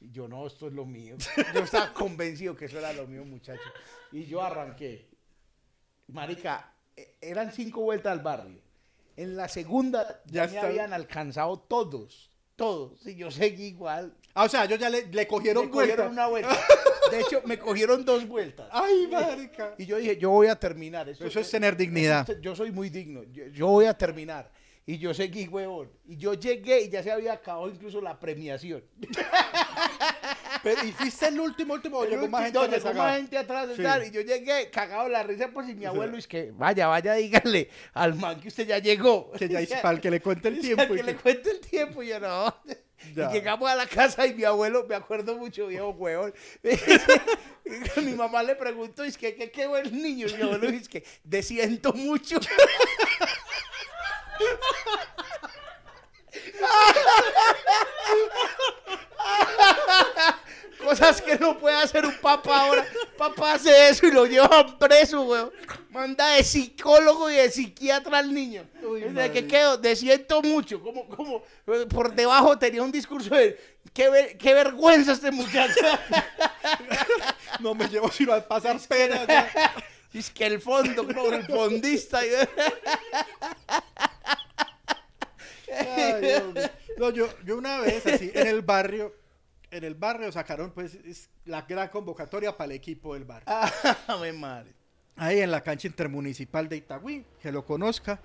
Y yo, no, esto es lo mío. Yo estaba convencido que eso era lo mío, muchacho. Y yo arranqué. Marica, eh, eran cinco vueltas al barrio. En la segunda ya, Ya me habían alcanzado todos, todos. Y yo seguí igual. Ah, o sea, yo ya le, le cogieron, Me cogieron una vuelta. De hecho, me cogieron dos vueltas. Ay, marica. Y yo dije, yo voy a terminar. Esto- Eso es tener dignidad. yo soy muy digno. Yo, yo voy a terminar. Y yo seguí, huevón. Y yo llegué y ya se había acabado incluso la premiación. Pero, ¿y fuiste el último, último? El Llegó más gente llegó más gente atrás de Sí. tal, Y yo llegué cagado de la risa, pues, y mi abuelo es que, vaya, vaya, dígale al man que usted ya llegó. Que ya es para el que le cuente el tiempo. y que le cuente el tiempo, y yo no. Ya. Y llegamos a la casa y mi abuelo, me acuerdo mucho, viejo huevón. mi mamá le preguntó, es que qué qué buen niño. Y mi abuelo dice que desiento mucho. Cosas que no puede hacer un papá ahora. Papá hace eso y lo llevan preso, weón. Manda de psicólogo y de psiquiatra al niño. Uy, ¿De madre. qué quedó? De siento mucho. Como, como por debajo tenía un discurso de qué, ver- qué vergüenza este muchacho. No me llevo sino a pasar pena. ya. es que el fondo, como el fondista. Ay. No, yo, yo una vez así, en el barrio, en el barrio sacaron pues es la gran convocatoria para el equipo del barrio. Ah, mi madre. Ahí en la cancha intermunicipal de Itagüí, que lo conozca,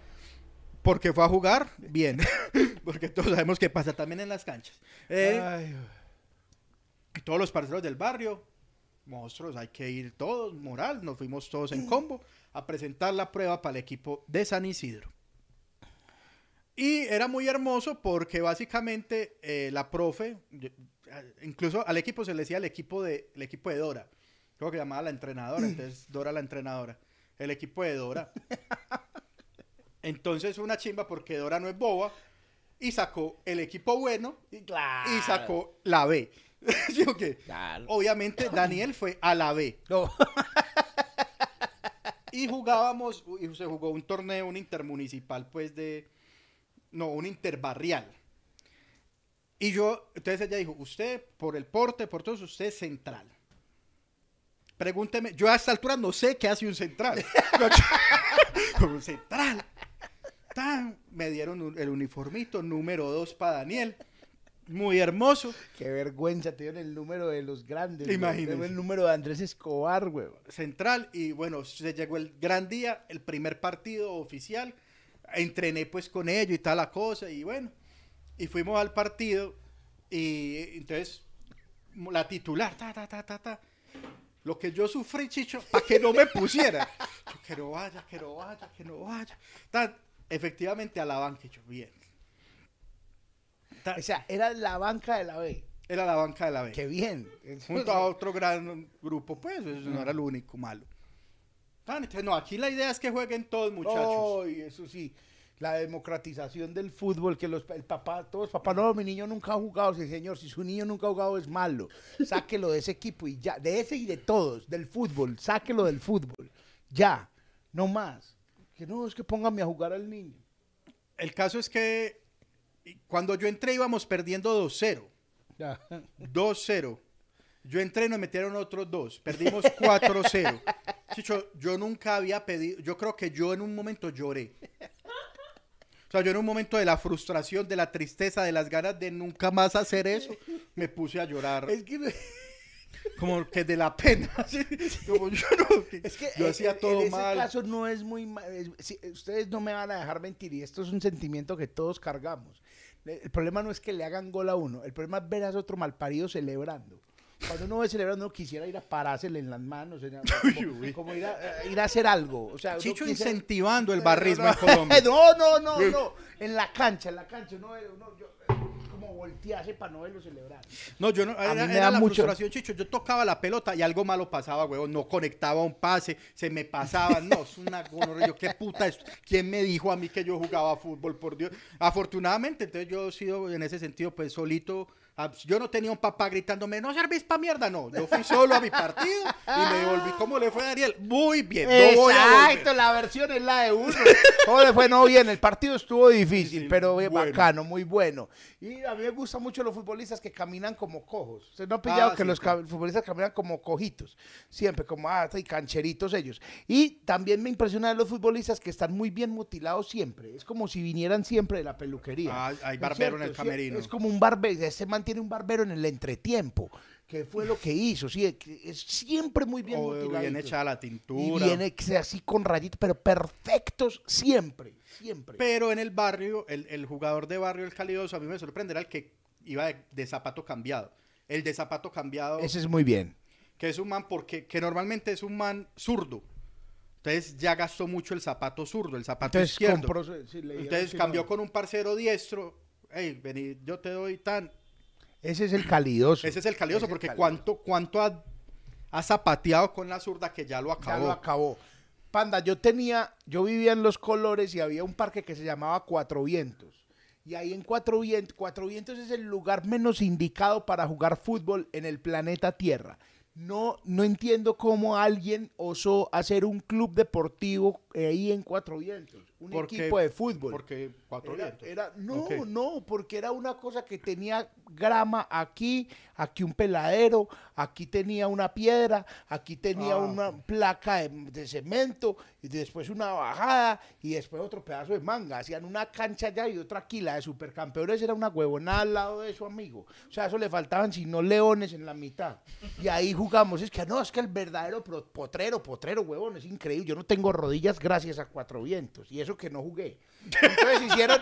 porque fue a jugar bien, porque todos sabemos qué pasa también en las canchas. Eh, Ay, todos los parceros del barrio, monstruos, hay que ir todos, moral, nos fuimos todos en combo a presentar la prueba para el equipo de San Isidro. Y era muy hermoso porque básicamente eh, la profe, eh, incluso al equipo se le decía el equipo de, el equipo de Dora, creo que llamaba la entrenadora, entonces Dora la entrenadora, el equipo de Dora. Entonces una chimba porque Dora no es boba y sacó el equipo bueno y claro. y sacó la B. ¿Sí o qué? Claro. Obviamente Daniel fue a la B No. y jugábamos, y se jugó un torneo, un intermunicipal, pues de, no, un interbarrial. Y yo, entonces ella dijo, usted por el porte, por todo eso, usted es central. Pregúnteme, yo a esta altura no sé qué hace un central. Como un central. Tan, me dieron un- el uniformito número 2 para Daniel. Muy hermoso. Qué vergüenza, te dieron el número de los grandes. güey. Imagínese. Te dieron El número de Andrés Escobar, güey. central y bueno, se llegó el gran día, el primer partido oficial, entrené pues con ellos y tal la cosa y bueno, y fuimos al partido y entonces la titular, ta, ta, ta, ta, ta, lo que yo sufrí, Chicho, para que no me pusiera, Yo, que no vaya, que no vaya, que no vaya, Ta, efectivamente a la banca, yo, bien. Ta, O sea, era la banca de la B. era la banca de la B. Qué bien. junto a otro gran grupo, pues eso no era lo único malo. No, aquí la idea es que jueguen todos, muchachos. Ay, eso sí. La democratización del fútbol, que los el papá, todos papá, no, mi niño nunca ha jugado, sí, señor, si su niño nunca ha jugado es malo. Sáquelo de ese equipo y ya, de ese y de todos, del fútbol, sáquelo del fútbol. Ya, no más. Que no, es que póngame a jugar al niño. El caso es que cuando yo entré íbamos perdiendo 2-0. Ya. 2-0. Yo entré y nos metieron otros dos. Perdimos 4-0. Chicho, yo nunca había pedido, yo creo que yo en un momento lloré. O sea, yo en un momento de la frustración, de la tristeza, de las ganas de nunca más hacer eso, me puse a llorar. Es que, como que de la pena. Como yo no, es que yo en- hacía en- todo en ese mal. caso no es muy es- si- ustedes no me van a dejar mentir y esto es un sentimiento que todos cargamos. El problema no es que le hagan gol a uno, el problema es ver a otro malparido celebrando. Cuando uno ve celebrando, uno quisiera ir a parársele en las manos, como, como ir, a, eh, ir a hacer algo. O sea, Chicho quisiera- incentivando el No, barrismo no, en Colombia. No, no, no, no. En la cancha, en la cancha. Uno, uno- yo, eh, como voltearse para no verlo celebrar. No, yo no, A era, mí me era da la mucho- frustración, Chicho. Yo tocaba la pelota y algo malo pasaba, huevón. No conectaba un pase, se me pasaba. No, es una gonorrea. Yo, ¿Qué puta es? ¿Quién me dijo a mí que yo jugaba fútbol, por Dios? Afortunadamente, entonces yo he sido en ese sentido, pues solito. Ah, Yo no tenía un papá gritándome, no servís pa' mierda, no. Yo fui solo a mi partido y me volví. ¿Cómo le fue a Daniel? Muy bien, no voy a volver. Exacto, la versión es la de uno. ¿Cómo le fue? No, bien, el partido estuvo difícil, Difícil, pero bien bueno. bacano, muy bueno. Y a mí me gustan mucho los futbolistas que caminan como cojos. Usted no ha pillado Ah, que sí, los ca- futbolistas caminan como cojitos, siempre, como ah, y cancheritos ellos. Y también me impresiona de los futbolistas que están muy bien mutilados siempre. Es como si vinieran siempre de la peluquería. Ah, hay ¿No es barbero en el? Sí, camerino. Es como un barbero, se mantiene un barbero en el entretiempo. Que fue lo que hizo, sí, es siempre muy bien O mutilado. bien echada la Y tintura. viene que sea así con rayitos, pero perfectos siempre, siempre. Pero en el barrio, el, el jugador de barrio, el calidoso, a mí me sorprenderá el que iba de, de zapato cambiado. El de zapato cambiado, Ese es muy bien. que es un man, porque que normalmente es un man zurdo. Entonces ya gastó mucho el zapato zurdo, el zapato Entonces izquierdo. compró, Entonces cambió con un parcero diestro. Hey, vení, yo te doy tan. Ese es el calidoso. Ese es el calidoso, es porque cuánto, cuánto ha, ha zapateado con la zurda que ya lo Ya acabó. lo acabó. Panda, yo tenía, yo vivía en Los Colores y había un parque que se llamaba Cuatro Vientos. Y ahí en Cuatro Vientos, Cuatro Vientos es el lugar menos indicado para jugar fútbol en el planeta Tierra. No, no entiendo cómo alguien osó hacer un club deportivo ahí en Cuatro Vientos, un Porque- equipo de fútbol. Porque cuatro Era- vientos. era- no, no, porque era una cosa que tenía grama aquí, aquí un peladero, aquí tenía una piedra, aquí tenía Ah. una placa de, de cemento, y después una bajada, y después otro pedazo de manga. Hacían una cancha allá y otra aquí, la de supercampeones era una huevonada al lado de su amigo. O sea, eso le faltaban, si no, leones en la mitad. Y ahí jugamos. Es que no, es que el verdadero potrero, potrero, huevón, es increíble. Yo no tengo rodillas gracias a cuatro vientos, y eso que no jugué. Entonces hicieron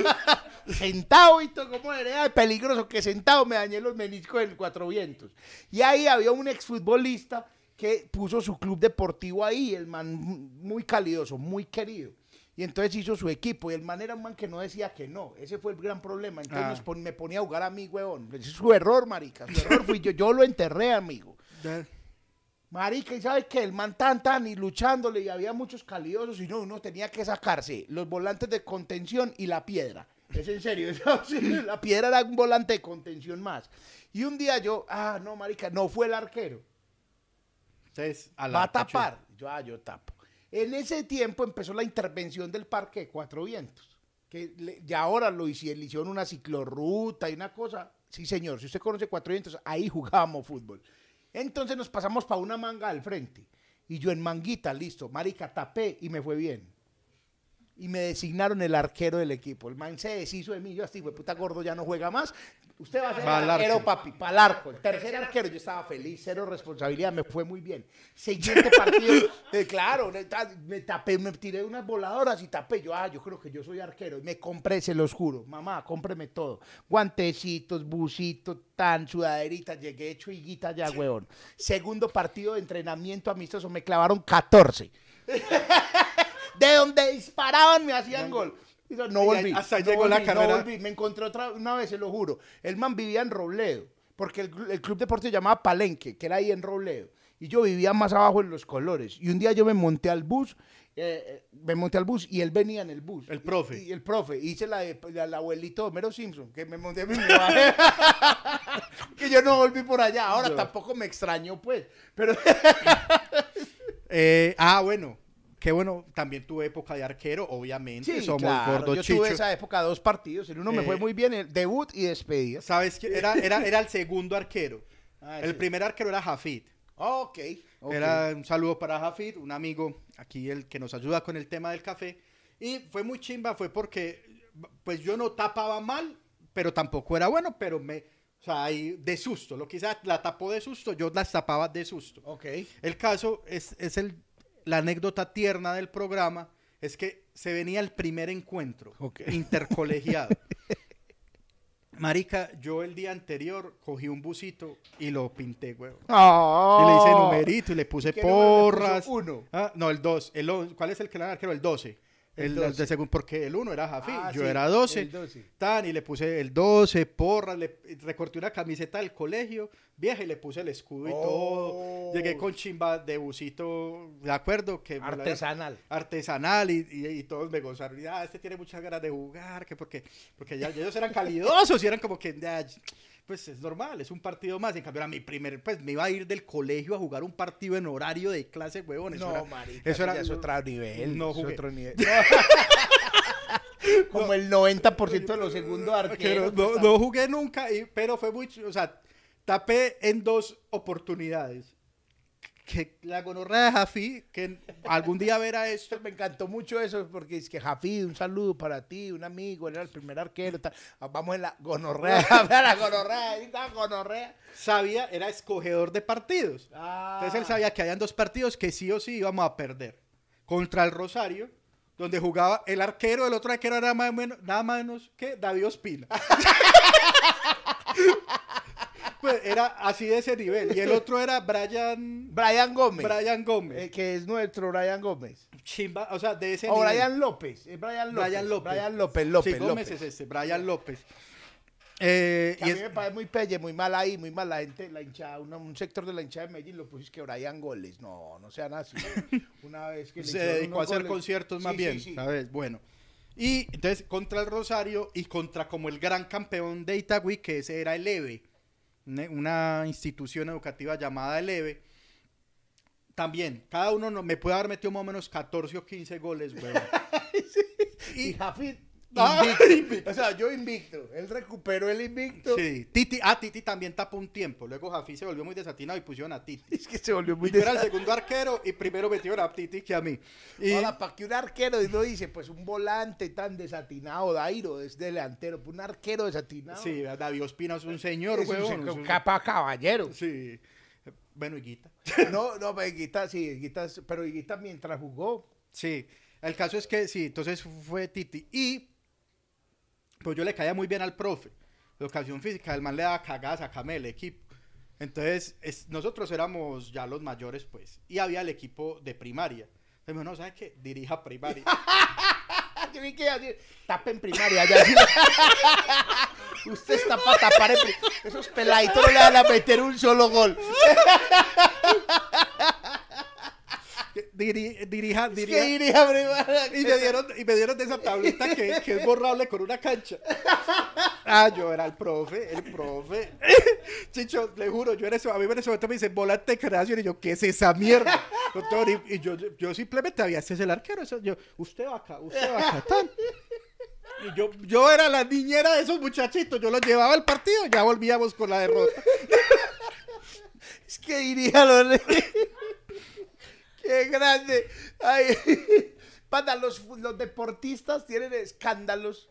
sentado y todo, como era de peligroso que sentado me dañé los meniscos del Cuatro Vientos. Y ahí había un exfutbolista que puso su club deportivo ahí, el man muy calidoso, muy querido. Y entonces hizo su equipo y el man era un man que no decía que no. Ese fue el gran problema. Entonces Ah. nos pon- me ponía a jugar a mí, huevón. Ese es su error, marica. Su error fui yo. Yo lo enterré, amigo. Marica, ¿y sabes qué? El man tan tan y luchándole y había muchos calidosos y no, uno tenía que sacarse los volantes de contención y la piedra. Es en serio, la piedra era un volante de contención más. Y un día yo, ah, no, marica, no fue el arquero. Entonces, a la Va a tapar. Yo, ah, yo tapo. En ese tiempo empezó la intervención del Parque de Cuatro Vientos. Que ya ahora lo hicieron, hicieron una ciclorruta y una cosa. Sí, señor, si usted conoce Cuatro Vientos, ahí jugábamos fútbol. Entonces nos pasamos para una manga al frente. Y yo en manguita, listo, marica, tapé y me fue bien. Y me designaron el arquero del equipo. El man se deshizo de mí. Yo así, puta gordo, ya no juega más. Usted va a ser el arquero, papi, para el arco. El tercer arquero, yo estaba feliz, cero responsabilidad, me fue muy bien. Siguiente partido, eh, claro, me ta- me tapé, me tiré unas voladoras y tapé. Yo, ah, yo creo que yo soy arquero. Y me compré, se los juro. Mamá, cómpreme todo. Guantecitos, busitos, tan, sudaderitas. Llegué hecho higuita ya, weón. Segundo partido de entrenamiento amistoso, me clavaron 14. de donde disparaban me hacían gol. Yo, No volví. hasta no llegó la volví, no carrera. volví. Me encontré otra una vez, se lo juro. El man vivía en Robledo, porque el, el club deportivo se llamaba Palenque, que era ahí en Robledo. Y yo vivía más abajo en Los Colores. Y un día yo me monté al bus, eh, eh, me monté al bus y él venía en el bus. El profe. Y, y el profe. Hice la de la, la abuelito de Homero Simpson, que me monté a bajé. que yo no volví por allá. Ahora tampoco me extrañó, pues. Pero Eh, ah, bueno. Qué bueno, también tuve época de arquero, obviamente. sí, somos claro, gordos yo chichos. tuve esa época dos partidos. En uno me Eh, fue muy bien, el debut y despedida. ¿Sabes qué? Era, era, era el segundo arquero. Ah, el sí. primer arquero era Jafid. Ok. ok. Era un saludo para Jafid, un amigo aquí el que nos ayuda con el tema del café. Y fue muy chimba, fue porque pues yo no tapaba mal, pero tampoco era bueno, pero me, o sea, ahí de susto, lo que hice, la tapó de susto, yo las tapaba de susto. Ok. El caso es, es el, la anécdota tierna del programa, es que se venía el primer encuentro intercolegiado. Marica, yo el día anterior cogí un busito y lo pinté, huevo. Oh. Y le hice numerito y le puse porras. Uno. Ah, no, el 2. El, ¿Cuál es el que le dan arquero? El 12. El El, 12. de segundo, porque el 1 era Jafí, Ah, yo sí, era 12, el 12. Tan, y le puse el 12, porras, le recorté una camiseta del colegio, vieja, y le puse el escudo y Oh. todo. Llegué con chimba de busito, de acuerdo, que la- Artesanal. artesanal y, y- y todos me gozaron. Y, ah, este tiene muchas ganas de jugar, que porque, porque ya ellos eran calidosos y eran como que, ya, pues es normal, es un partido más. En cambio, era mi primer, pues me iba a ir del colegio a jugar un partido en horario de clase, huevón. Eso No, era, marica, eso era otro nivel. No jugué. otro nivel. Como el 90% de los segundos arqueros. no, no jugué nunca, y- pero fue muy, o sea, tapé en dos oportunidades. Que la gonorrea de Jafi, que algún día verá esto, Me encantó mucho eso porque es que Jafid, un saludo para ti, un amigo, él era el primer arquero. tal. Ah, Vamos en la gonorrea, la gonorrea, está, gonorrea. sabía, era escogedor de partidos. Ah. Entonces él sabía que habían dos partidos que sí o sí íbamos a perder. Contra el Rosario, donde jugaba el arquero, el otro arquero era más menos, nada menos que David Ospina. pues era así de ese nivel. Y el otro era Brian, Brian Gómez. Brian Gómez. eh, que es nuestro Brian Gómez. Chimba, o sea, de ese O nivel. Brian López. Es Brian López. Brian López. Brian López, López, Sí, Gómez López. es este, Brian López. Eh, Que y a mí es- me parece muy pelle, muy mal ahí, muy mal la gente, la hinchada, una- un sector de la hinchada de Medellín lo puso que Brian Goles. No, no sean así. Una vez que se dedicó a hacer goles- conciertos más Sí, bien, sí, sí. ¿sabes? Bueno. Y entonces contra el Rosario y contra como el gran campeón de Itagüí, que ese era el EVE. Una institución educativa llamada Eleve. También, cada uno no- me puede haber metido más o menos 14 o 15 goles, weón. Y Jafit Ah, invicto. O sea, yo invicto. Él recuperó el invicto. Sí, Titi, ah, Titi también tapó un tiempo. Luego Jafí se volvió muy desatinado y pusieron a Titi. Es que se volvió muy Yo era el segundo arquero y primero metieron a Titi que a mí. Y, Ahora, para que un arquero no dice, pues un volante tan desatinado, Dairo es delantero, pues un arquero desatinado. sí, David Ospina es un señor, es un es un- capa caballero. Sí. Bueno, Higuita. No, no, Higuita, sí, Higuita, pero Higuita mientras jugó, Sí, el caso es que sí, entonces fue Titi. Y pues yo le caía muy bien al profe. Educación física, el man le daba cagadas a Kame, el equipo. Entonces, es- nosotros éramos ya los mayores, pues. Y había el equipo de primaria. Entonces, me dijo, no, ¿sabes qué? Dirija primaria. Yo vi que iba a decir, tapa en primaria. Usted está para tapar en. Esos peladitos no le van a meter un solo gol. Diri- dirija, Es dirija. que dirija primaria. Y me, dieron, y me dieron de esa tablita que, que es borrable con una cancha. Ah, yo era el profe, el profe. Chicho, le juro, yo en ese, a mí en ese momento me dicen volante creación y yo, ¿qué es esa mierda? Doctor, y, y yo, yo simplemente había, este es el arquero, eso, yo, usted va acá, usted va acá, tan. Y yo, yo era la niñera de esos muchachitos, yo los llevaba al partido, ya volvíamos con la derrota. Es que diríalo. Qué grande. Ay. Panda, los, los deportistas tienen escándalos.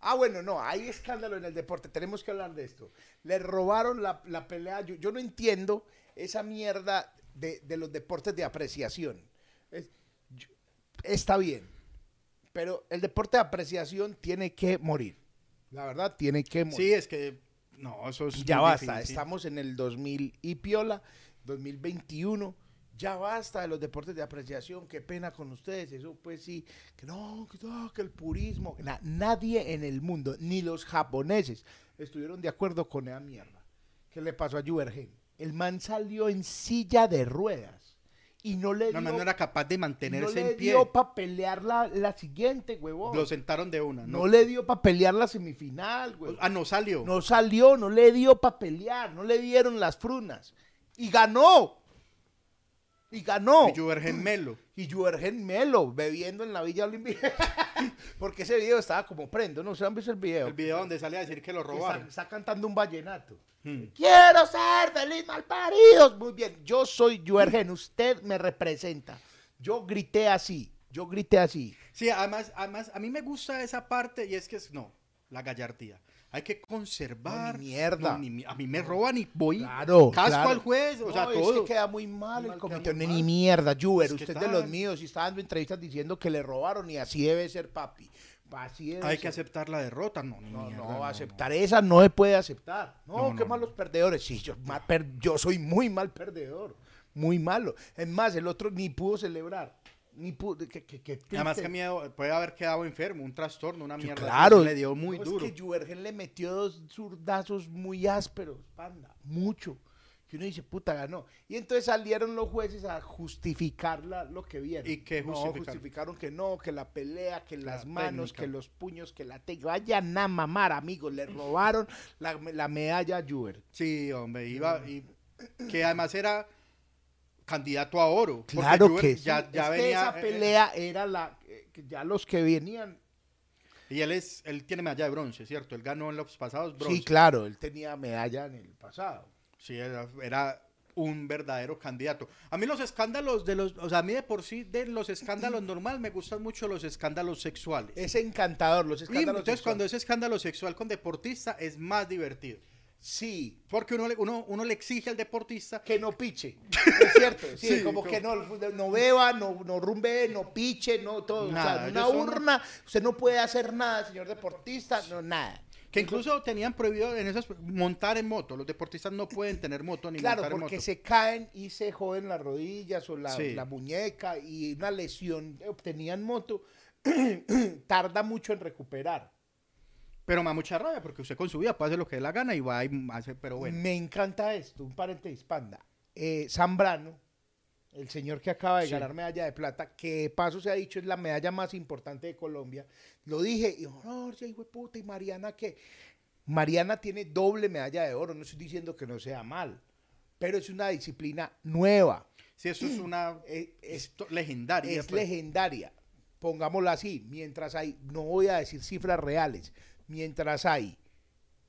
Ah, bueno, no, hay escándalo en el deporte. Tenemos que hablar de esto. Le robaron la, la pelea. Yo, yo no entiendo esa mierda de, de los deportes de apreciación. Es- yo- está bien, pero el deporte de apreciación tiene que morir. La verdad, tiene que morir. Sí, es que, no, eso es Ya basta, difícil. estamos en el 2000 y piola, 2021. Ya basta de los deportes de apreciación, qué pena con ustedes. Eso pues sí, que no, que, no, que el purismo. Na- nadie en el mundo, ni los japoneses, estuvieron de acuerdo con esa mierda. ¿Qué le pasó a Juergen? El man salió en silla de ruedas y no le No, dio, no, no era capaz de no mantenerse le en pie. dio para pelear la, la siguiente, huevón. Lo sentaron de una, no, ¿no? le dio para pelear la semifinal, huevón. Ah, no salió. No salió, no le dio para pelear, no le dieron las frunas. Y ganó. Y ganó. Y Juergen Melo. Y Juergen Melo bebiendo en la Villa Olímpica. Porque ese video estaba como prendo, ¿no? ¿Se han visto el video? El video donde sale a decir que lo robaron. Está, está cantando un vallenato. Hmm. Quiero ser feliz, malparidos. Muy bien, yo soy Juergen, usted me representa. Yo grité así, yo grité así. Sí, además, además, a mí me gusta esa parte y es que es, no, la gallardía. Hay que conservar. No, ni mierda. No, ni mi- a mí me roban y voy. Claro, Casco claro. al juez, o No, sea, es todo. que queda muy mal Muy el comité. Ni mal. mierda, Juber, Es usted es de los míos y está dando entrevistas diciendo que le robaron y así debe ser, papi. Así debe Hay que aceptar la derrota, no, ni No, mierda, no, no, aceptar esa no se puede aceptar. No, No, qué no, malos no. perdedores. Sí, yo, mal per- yo soy muy mal perdedor. Muy malo. Es más, el otro ni pudo celebrar. Ni. Que, que, que Además que miedo, puede haber quedado enfermo, un trastorno, una mierda. claro. Le dio muy No, duro. Es que Juergen le metió dos zurdazos muy ásperos, panda, mucho. Que uno dice, puta, ganó. Y entonces salieron los jueces a justificar la- lo que vieron. ¿Y qué No, justificaron? justificaron que no, que la pelea, que las La manos, técnica. que los puños, que la técnica. Vayan a mamar, amigos. Le robaron la, la medalla a Juer. Sí, hombre, iba. Y, que además era candidato a oro. Claro que sí. ya, ya es venía. que esa eh, pelea era la... eh, que ya los que venían... Y él es, él tiene medalla de bronce, ¿cierto? Él ganó en los pasados bronce. Sí, claro, él tenía medalla en el pasado. Sí, era, era un verdadero candidato. A mí los escándalos de los, o sea, a mí de por sí de los escándalos normal me gustan mucho los escándalos sexuales. Es encantador, los Y escándalos entonces cuando sexuales. es escándalo sexual con deportista es más divertido. Sí, Porque uno le, uno, uno le exige al deportista que no piche. Es cierto, sí, Sí, como, como- que no, no beba, no, no rumbe, no piche, no todo. Nada, o sea, en una son- urna, usted no puede hacer nada, señor deportista, no, nada. que incluso tenían prohibido en esas montar en moto. Los deportistas no pueden tener moto ni Claro, montar en porque moto. se caen y se joden las rodillas o la, Sí. la muñeca y una lesión obtenida en moto tarda mucho en recuperar. Pero me da mucha rabia porque usted con su vida puede hacer lo que dé la gana y va y hace, pero bueno. Me encanta esto, un paréntesis, panda. Eh, Zambrano, el señor que acaba de Sí. ganar medalla de plata, que de paso se ha dicho es la medalla más importante de Colombia, lo dije, y no, sí, hijo de puta, y Mariana, que Mariana tiene doble medalla de oro, no estoy diciendo que no sea mal, pero es una disciplina nueva, Sí, eso es una eh, es, legendaria. es pues. legendaria. Pongámoslo así, mientras hay, no voy a decir cifras reales, mientras hay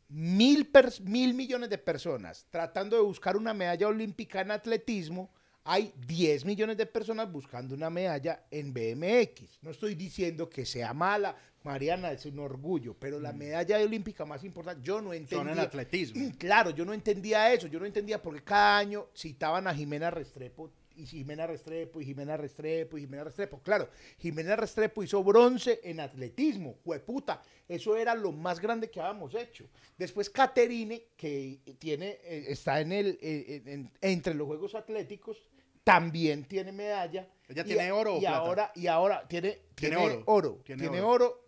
mil, mil millones de personas tratando de buscar una medalla olímpica en atletismo, hay 10 millones de personas buscando una medalla en BMX. No estoy diciendo que sea mala, Mariana es un orgullo, pero la medalla olímpica más importante, yo no entendía. Mm. Son en atletismo. Claro, yo no entendía eso, yo no entendía porque cada año citaban a Jimena Restrepo y Jimena Restrepo y Jimena Restrepo y Jimena Restrepo. Claro, Jimena Restrepo hizo bronce en atletismo, hueputa, eso era lo más grande que habíamos hecho. Después Caterine, que tiene, eh, está en el, eh, en- entre los Juegos Atléticos, también tiene medalla. ¿Ella Y- tiene oro o y plata? ahora Y ahora tiene, Tiene tiene oro, oro. tiene Tiene, oro. oro.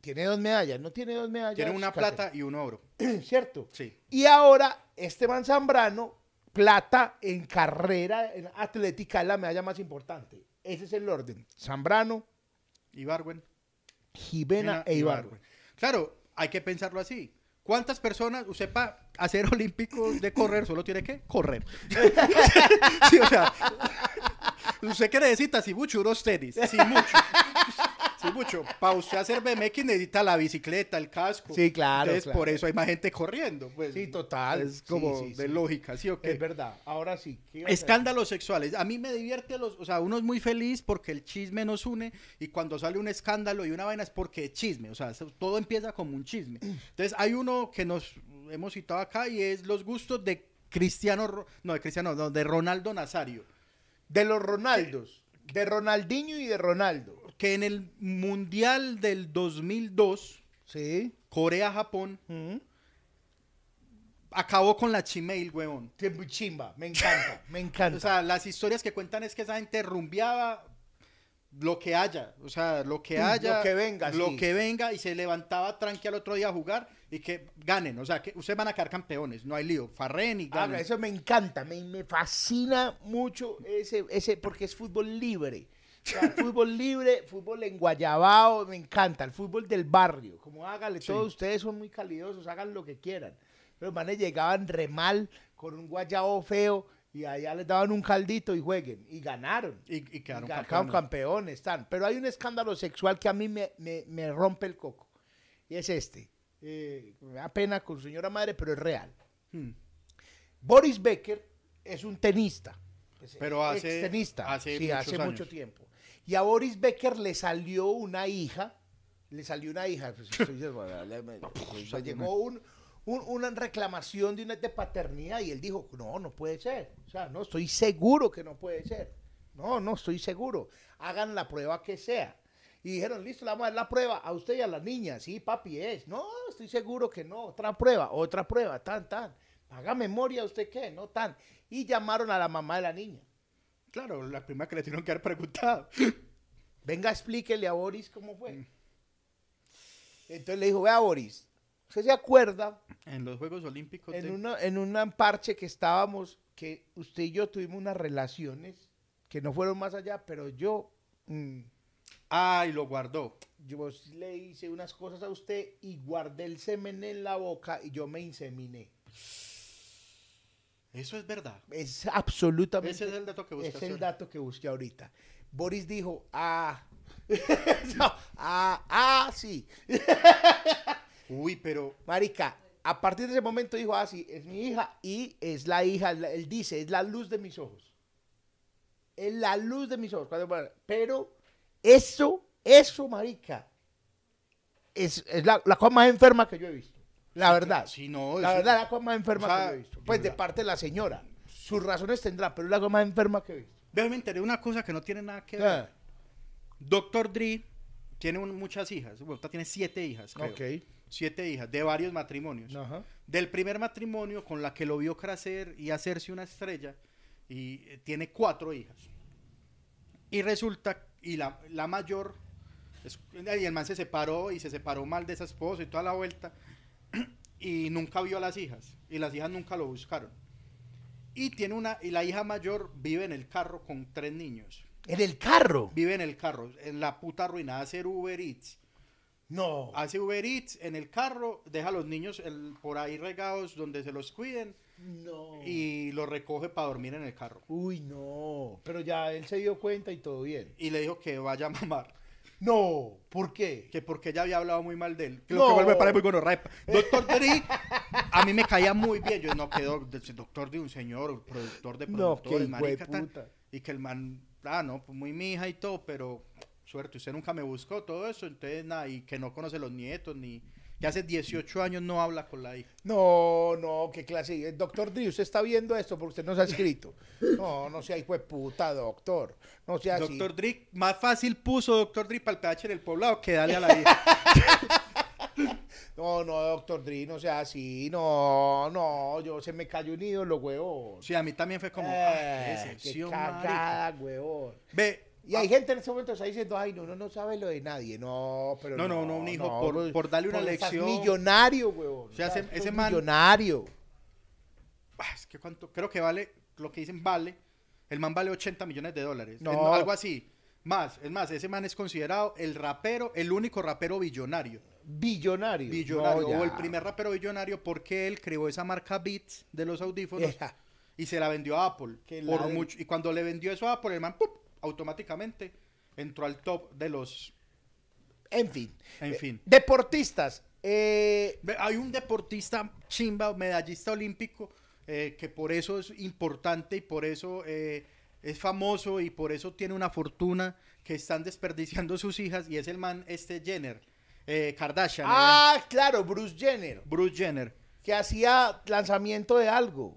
Tiene dos medallas, no tiene dos medallas. Tiene una Caterine. plata y un oro. ¿cierto? Sí. Y ahora Esteban Zambrano, plata en carrera en atlética, es la medalla más importante. Ese es el orden. Zambrano, Ibarwen. Jimena e Ibargüen. Claro, hay que pensarlo así. ¿Cuántas personas, usted para hacer olímpicos de correr solo tiene que correr? sí, o sea, usted que necesita, si mucho, unos tenis, si mucho. Sí, mucho. Para usted hacer BMX necesita la bicicleta, el casco. Sí, claro, Entonces, claro. por eso hay más gente corriendo. Pues. Sí, total. Es como sí, de sí. lógica, ¿sí o qué? Es verdad. Ahora sí. Escándalos sexuales. A mí me divierte los, o sea, uno es muy feliz porque el chisme nos une y cuando sale un escándalo y una vaina es porque es chisme, o sea, todo empieza como un chisme. Entonces hay uno que nos hemos citado acá y es los gustos de Cristiano, no, de Cristiano, no, de Ronaldo Nazario, De los Ronaldos. De Ronaldinho y de Ronaldo. Que en el Mundial del 2002, Sí. Corea-Japón, acabó con la chimail, huevón. Chimba. Me encanta. Me encanta. O sea, las historias que cuentan es que esa gente rumbeaba lo que haya, o sea, lo que Mm, haya, lo que venga, lo sí. que venga y se levantaba tranqui al otro día a jugar y que ganen, o sea, que ustedes van a quedar campeones, no hay lío, farren y Ah, ganen. eso me encanta, me, me fascina mucho ese, ese, porque es fútbol libre. O sea, fútbol libre, fútbol en Guayabao, me encanta, el fútbol del barrio. Como hágale, Sí. todos ustedes son muy calidosos, hagan lo que quieran. Los manes llegaban re mal, con un guayabo feo, y allá les daban un caldito y jueguen. Y ganaron. y, y quedaron Y campeones. campeones, están. Pero hay un escándalo sexual que a mí me, me- me rompe el coco. Y es este. Eh, me da pena con su señora madre, pero es real. Hmm. Boris Becker es un tenista. Pero hace- extenista, hace sí, muchos hace años. mucho tiempo. Y a Boris Becker le salió una hija, le salió una hija, pues, llegó un- un- una reclamación de una de paternidad y él dijo, no, no puede ser. O sea, no, estoy seguro que no puede ser. No, no, estoy seguro. Hagan la prueba que sea. Y dijeron, listo, le vamos a dar la prueba a usted y a la niña. Sí, papi, es. No, estoy seguro que no. Otra prueba, otra prueba, tan, tan. Haga memoria, ¿usted qué? No tan. Y llamaron a la mamá de la niña. Claro, la primera que le tuvieron que haber preguntado. Venga, explíquele a Boris cómo fue. Entonces le dijo, vea Boris, ¿usted se acuerda En los Juegos Olímpicos en, de- una, en un parche que estábamos, que usted y yo tuvimos unas relaciones que no fueron más allá, pero yo, mm, Ah, y lo guardó. yo le hice unas cosas a usted y guardé el semen en la boca y yo me inseminé. Eso es verdad. Es absolutamente... Ese es el dato que Es buscas. el dato que busqué ahorita. Boris dijo, ah, No, ah, ah, sí. Uy, pero Marica, a partir de ese momento dijo, ah, sí, es mi hija y es la hija, él dice, es la luz de mis ojos. Es la luz de mis ojos. Pero eso, eso, marica, es, es la, la cosa más enferma que yo he visto. La verdad. Sí, no, La verdad, la cosa más enferma o sea, que he visto. Pues de la- parte de la señora. Sus razones tendrá, pero es la cosa más enferma que he visto. Ve, me enteré una cosa que no tiene nada que ver. Ah, Doctor Dre tiene un- muchas hijas. Bueno, tiene siete hijas, creo. ok. Siete hijas, de varios matrimonios. Ajá. Del primer matrimonio con la que lo vio crecer y hacerse una estrella, y eh, tiene cuatro hijas. Y resulta, y la, la mayor, es- y el man se separó y se separó mal de esa esposa y toda la vuelta, y nunca vio a las hijas, y las hijas nunca lo buscaron. Y tiene una, y la hija mayor vive en el carro con tres niños. En el carro. Vive en el carro, en la puta arruinada hacer Uber Eats. No. Hace Uber Eats en el carro, deja a los niños el- por ahí regados donde se los cuiden No. y los recoge para dormir en el carro. Uy, no. Pero ya él se dio cuenta y todo bien. Y le dijo que vaya a mamar. No. ¿Por qué? Que porque ella había hablado muy mal de él. Que No. lo que vuelve para muy bueno. Doctor Dre, a mí me caía muy bien. Yo no quedó doctor de un señor, productor de No, productores, qué marica, tal. Y que el man, ah, no, pues muy mi hija y todo, pero suerte, usted nunca me buscó todo eso. Entonces, nada, y que no conoce los nietos, ni que hace 18 años no habla con la hija. No, no, qué clase. El doctor Dri, usted está viendo esto porque usted nos ha escrito. No, no sea hijo de puta, doctor. No sea así. Doctor Dre, más fácil puso Doctor Dre para el PH en el poblado que dale a la hija. No, no, doctor Dri, no sea así. No, no, yo se me cayó un ídolo, huevón. Sí, a mí también fue como, Eh, qué qué decepción, marica. cagada, huevón. Ve, Y hay gente en este momento que está diciendo, ay, no, uno no sabe lo de nadie. No, pero No, no, no, un hijo, por- por darle una lección. millonario, huevón. O sea, ese- ese man- millonario. Ah, es que cuánto, creo que vale, lo que dicen vale, el man vale 80 millones de dólares. No. Es algo así. Más, es más, ese man es considerado el rapero, el único rapero billonario. Billonario. Billonario, No, o el primer rapero billonario porque él creó esa marca Beats de los audífonos y se la vendió a Apple. Que por mucho, y cuando le vendió eso a Apple, el man ¡pum! Automáticamente entró al top de los... En fin. En Eh, fin. Deportistas. Eh, Hay un deportista chimba, medallista olímpico, eh, que por eso es importante y por eso eh, es famoso y por eso tiene una fortuna que están desperdiciando sus hijas y es el man este Jenner, eh, Kardashian, ah, claro, Bruce Jenner. Bruce Jenner. Que hacía lanzamiento de algo.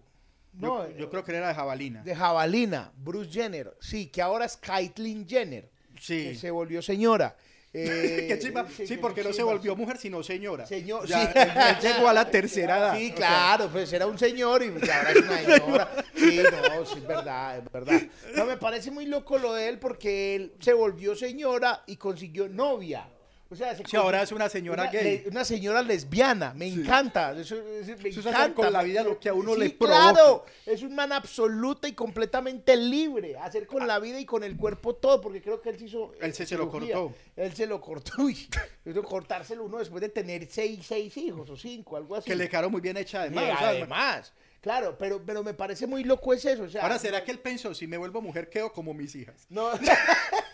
No, eh, yo creo que era de jabalina. de jabalina. Bruce Jenner. Sí, que ahora es Caitlyn Jenner. Sí. Que se volvió señora. Eh, Qué chimba. Sí, porque no se volvió mujer, sino señora. Señor, Ya, sí. llegó a la tercera edad. Sí, O sea, claro, pues era un señor y pues ahora es una señora. Sí, no, sí, es verdad, es verdad. No, me parece muy loco lo de él porque él se volvió señora y consiguió novia. O sea, se Sí, ahora es una señora una, gay. le- una señora lesbiana, me encanta. Eso, eso- me Eso es hacer encanta. con la vida lo que a uno Sí, le Claro, provoca. es un man absoluta y completamente libre. Hacer con la vida y con el cuerpo todo, porque creo que él se hizo. Él se- se lo cortó. Él se lo cortó. Uy, cortárselo uno después de tener seis, seis hijos o cinco, algo así. que le quedaron muy bien hecha además. Y o sea, además, claro, pero, pero me parece muy loco es eso. O sea, Ahora, ¿será que él pensó, si me vuelvo mujer, quedo como mis hijas? No.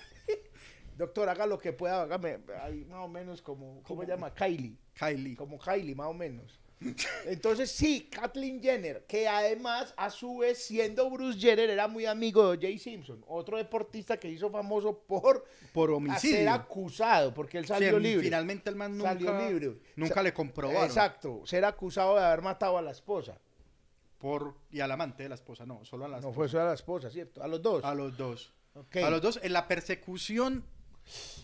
Doctor, haga lo que pueda, hágame ahí más o menos como, ¿cómo se llama? Kylie. Kylie. Como Kylie, más o menos. Entonces, sí, Kathleen Jenner, que además, a su vez, siendo Bruce Jenner, era muy amigo de Jay Simpson, otro deportista que hizo famoso por Por ser homicidio. acusado, porque él salió Sí, libre. Finalmente el man nunca, Salió libre. nunca le comprobaron. Exacto, ser acusado de haber matado a la esposa. Por, y al amante de la esposa, no, solo a la No esposa. fue solo a la esposa, ¿cierto? A los dos. A los dos. A los dos, en la persecución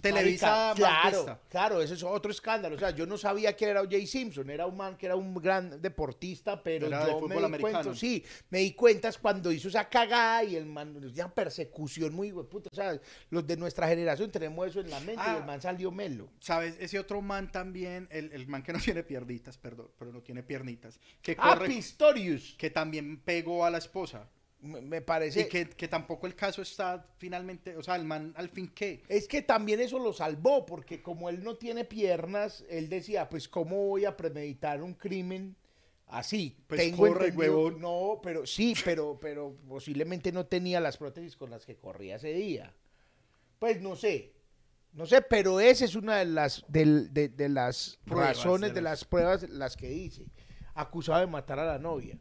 Marica, más claro, claro, ese es otro escándalo. O sea, yo no sabía que era O.J. Simpson, era un man que era un gran deportista, pero Era yo me di americano. cuenta, sí, me di cuenta es cuando hizo esa cagada y el man, una persecución muy puta. O sea, los de nuestra generación tenemos eso en la mente y Ah. el man salió melo. ¿Sabes? Ese otro man también, el, el man que no tiene piernitas, perdón, pero no tiene piernitas, que Ah, corre, Pistorius, que también pegó a la esposa. Me, parece. Y que, que tampoco el caso está finalmente, o sea, el man al fin qué. Es que también eso lo salvó, porque como él no tiene piernas, él decía, pues, ¿cómo voy a premeditar un crimen así? Pues Tengo corre, huevón. No, pero sí, pero, pero posiblemente no tenía las prótesis con las que corría ese día. Pues no sé. No sé, pero esa es una de las, de, de las Pruebas, razones, de las pruebas, las que dice. Acusado de matar a la novia.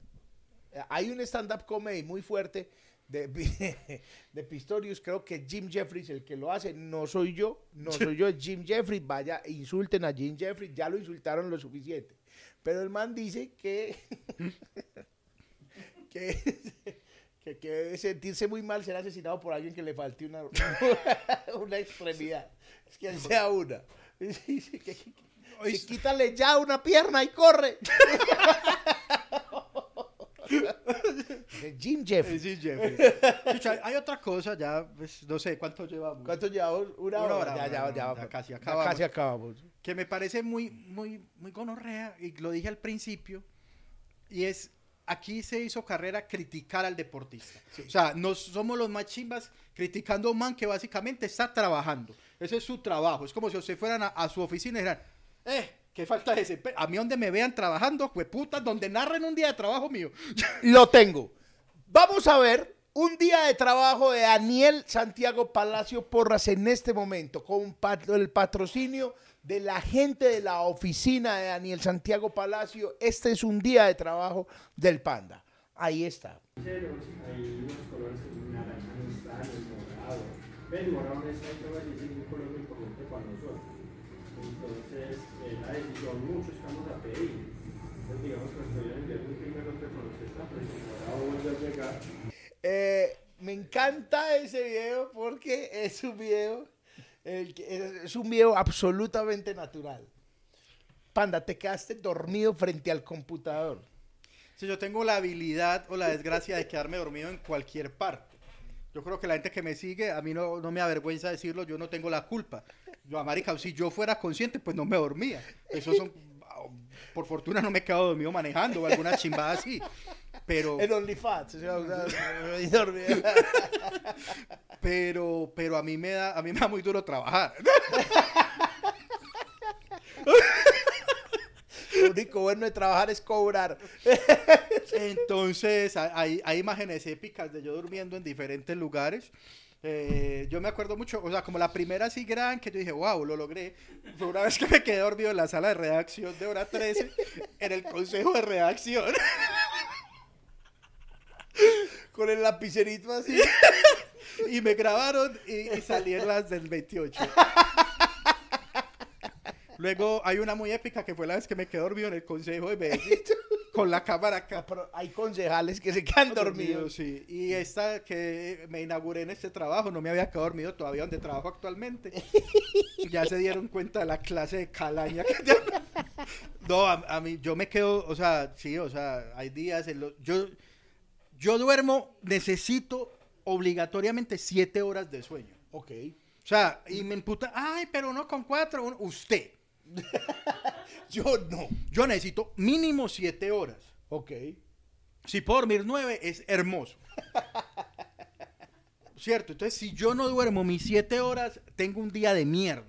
Hay un stand-up comedy muy fuerte de, de Pistorius, creo que Jim Jeffries el que lo hace, no soy yo, no soy yo, es Jim Jeffries, vaya, insulten a Jim Jeffries, ya lo insultaron lo suficiente. Pero el man dice que, que, que, que debe sentirse muy mal ser asesinado por alguien que le falte una, una extremidad. Es que sea una. Dice que- que- que- que quítale ya una pierna y corre. Jim Jeffries. Sí, Jeffrey. Chucha, hay otra cosa, ya, pues, no sé cuánto llevamos. ¿Cuánto llevamos? Una, Una hora. hora, Ya, ya, ya, ya casi acabamos. casi acabamos. que me parece muy, muy, muy gonorrea, y lo dije al principio, y es, aquí se hizo carrera criticar al deportista. O sea, no somos los más chimbas criticando a un man que básicamente está trabajando. Ese es su trabajo. Es como si ustedes fueran a, a su oficina y dijeran, eh, qué falta de ese. A mí donde me vean trabajando, putas, donde narren un día de trabajo mío. Lo tengo. Vamos a ver un día de trabajo de Daniel Santiago Palacio Porras en este momento, con el patrocinio de la gente de la oficina de Daniel Santiago Palacio. Este es un día de trabajo del Panda. Ahí está. hay Entonces, eh, la decisión, muchos que vamos a pedir. Entonces, digamos que estoy en el un primer otro con los está, pero el morado vuelve a llegar. Eh, me encanta ese video porque es un video, el que- es es un video absolutamente natural. Panda, te quedaste dormido frente al computador. Si yo tengo la habilidad o la desgracia de quedarme dormido en cualquier parte. Yo creo que la gente que me sigue, a mí no, no me avergüenza decirlo, yo no tengo la culpa. Yo, a marica, si yo fuera consciente, pues no me dormía. Eso son, por fortuna no me he quedado dormido manejando o alguna chimbada así. Pero, En OnlyFans. pero, pero a mí me da, a mí me da muy duro trabajar. Lo único bueno de trabajar es cobrar. Entonces, ha- hay, hay imágenes épicas de yo durmiendo en diferentes lugares. Eh, yo me acuerdo mucho, o sea, como la primera así gran que yo dije, wow, lo logré. Fue una vez que me quedé dormido en la sala de redacción de hora 13, en el consejo de redacción. Con el lapicerito así. Y me grabaron y, y salí en las del 28. Luego hay una muy épica que fue la vez que me quedé dormido en el consejo de Medellín con la cámara acá. Ah, pero hay concejales que se quedan dormidos. sí. Y esta que me inauguré en este trabajo, no me había quedado dormido todavía donde trabajo actualmente. ya se dieron cuenta de la clase de calaña que tengo. No, a, a mí, yo me quedo, o sea, sí, o sea, hay días en los... Yo, yo duermo, necesito obligatoriamente siete horas de sueño. Ok. O sea, y me imputa, ay, pero no con cuatro, uno- usted. Yo no. Yo necesito mínimo siete horas. Ok. Si puedo dormir nueve, es hermoso. ¿Cierto? Entonces, si yo no duermo mis siete horas, tengo un día de mierda.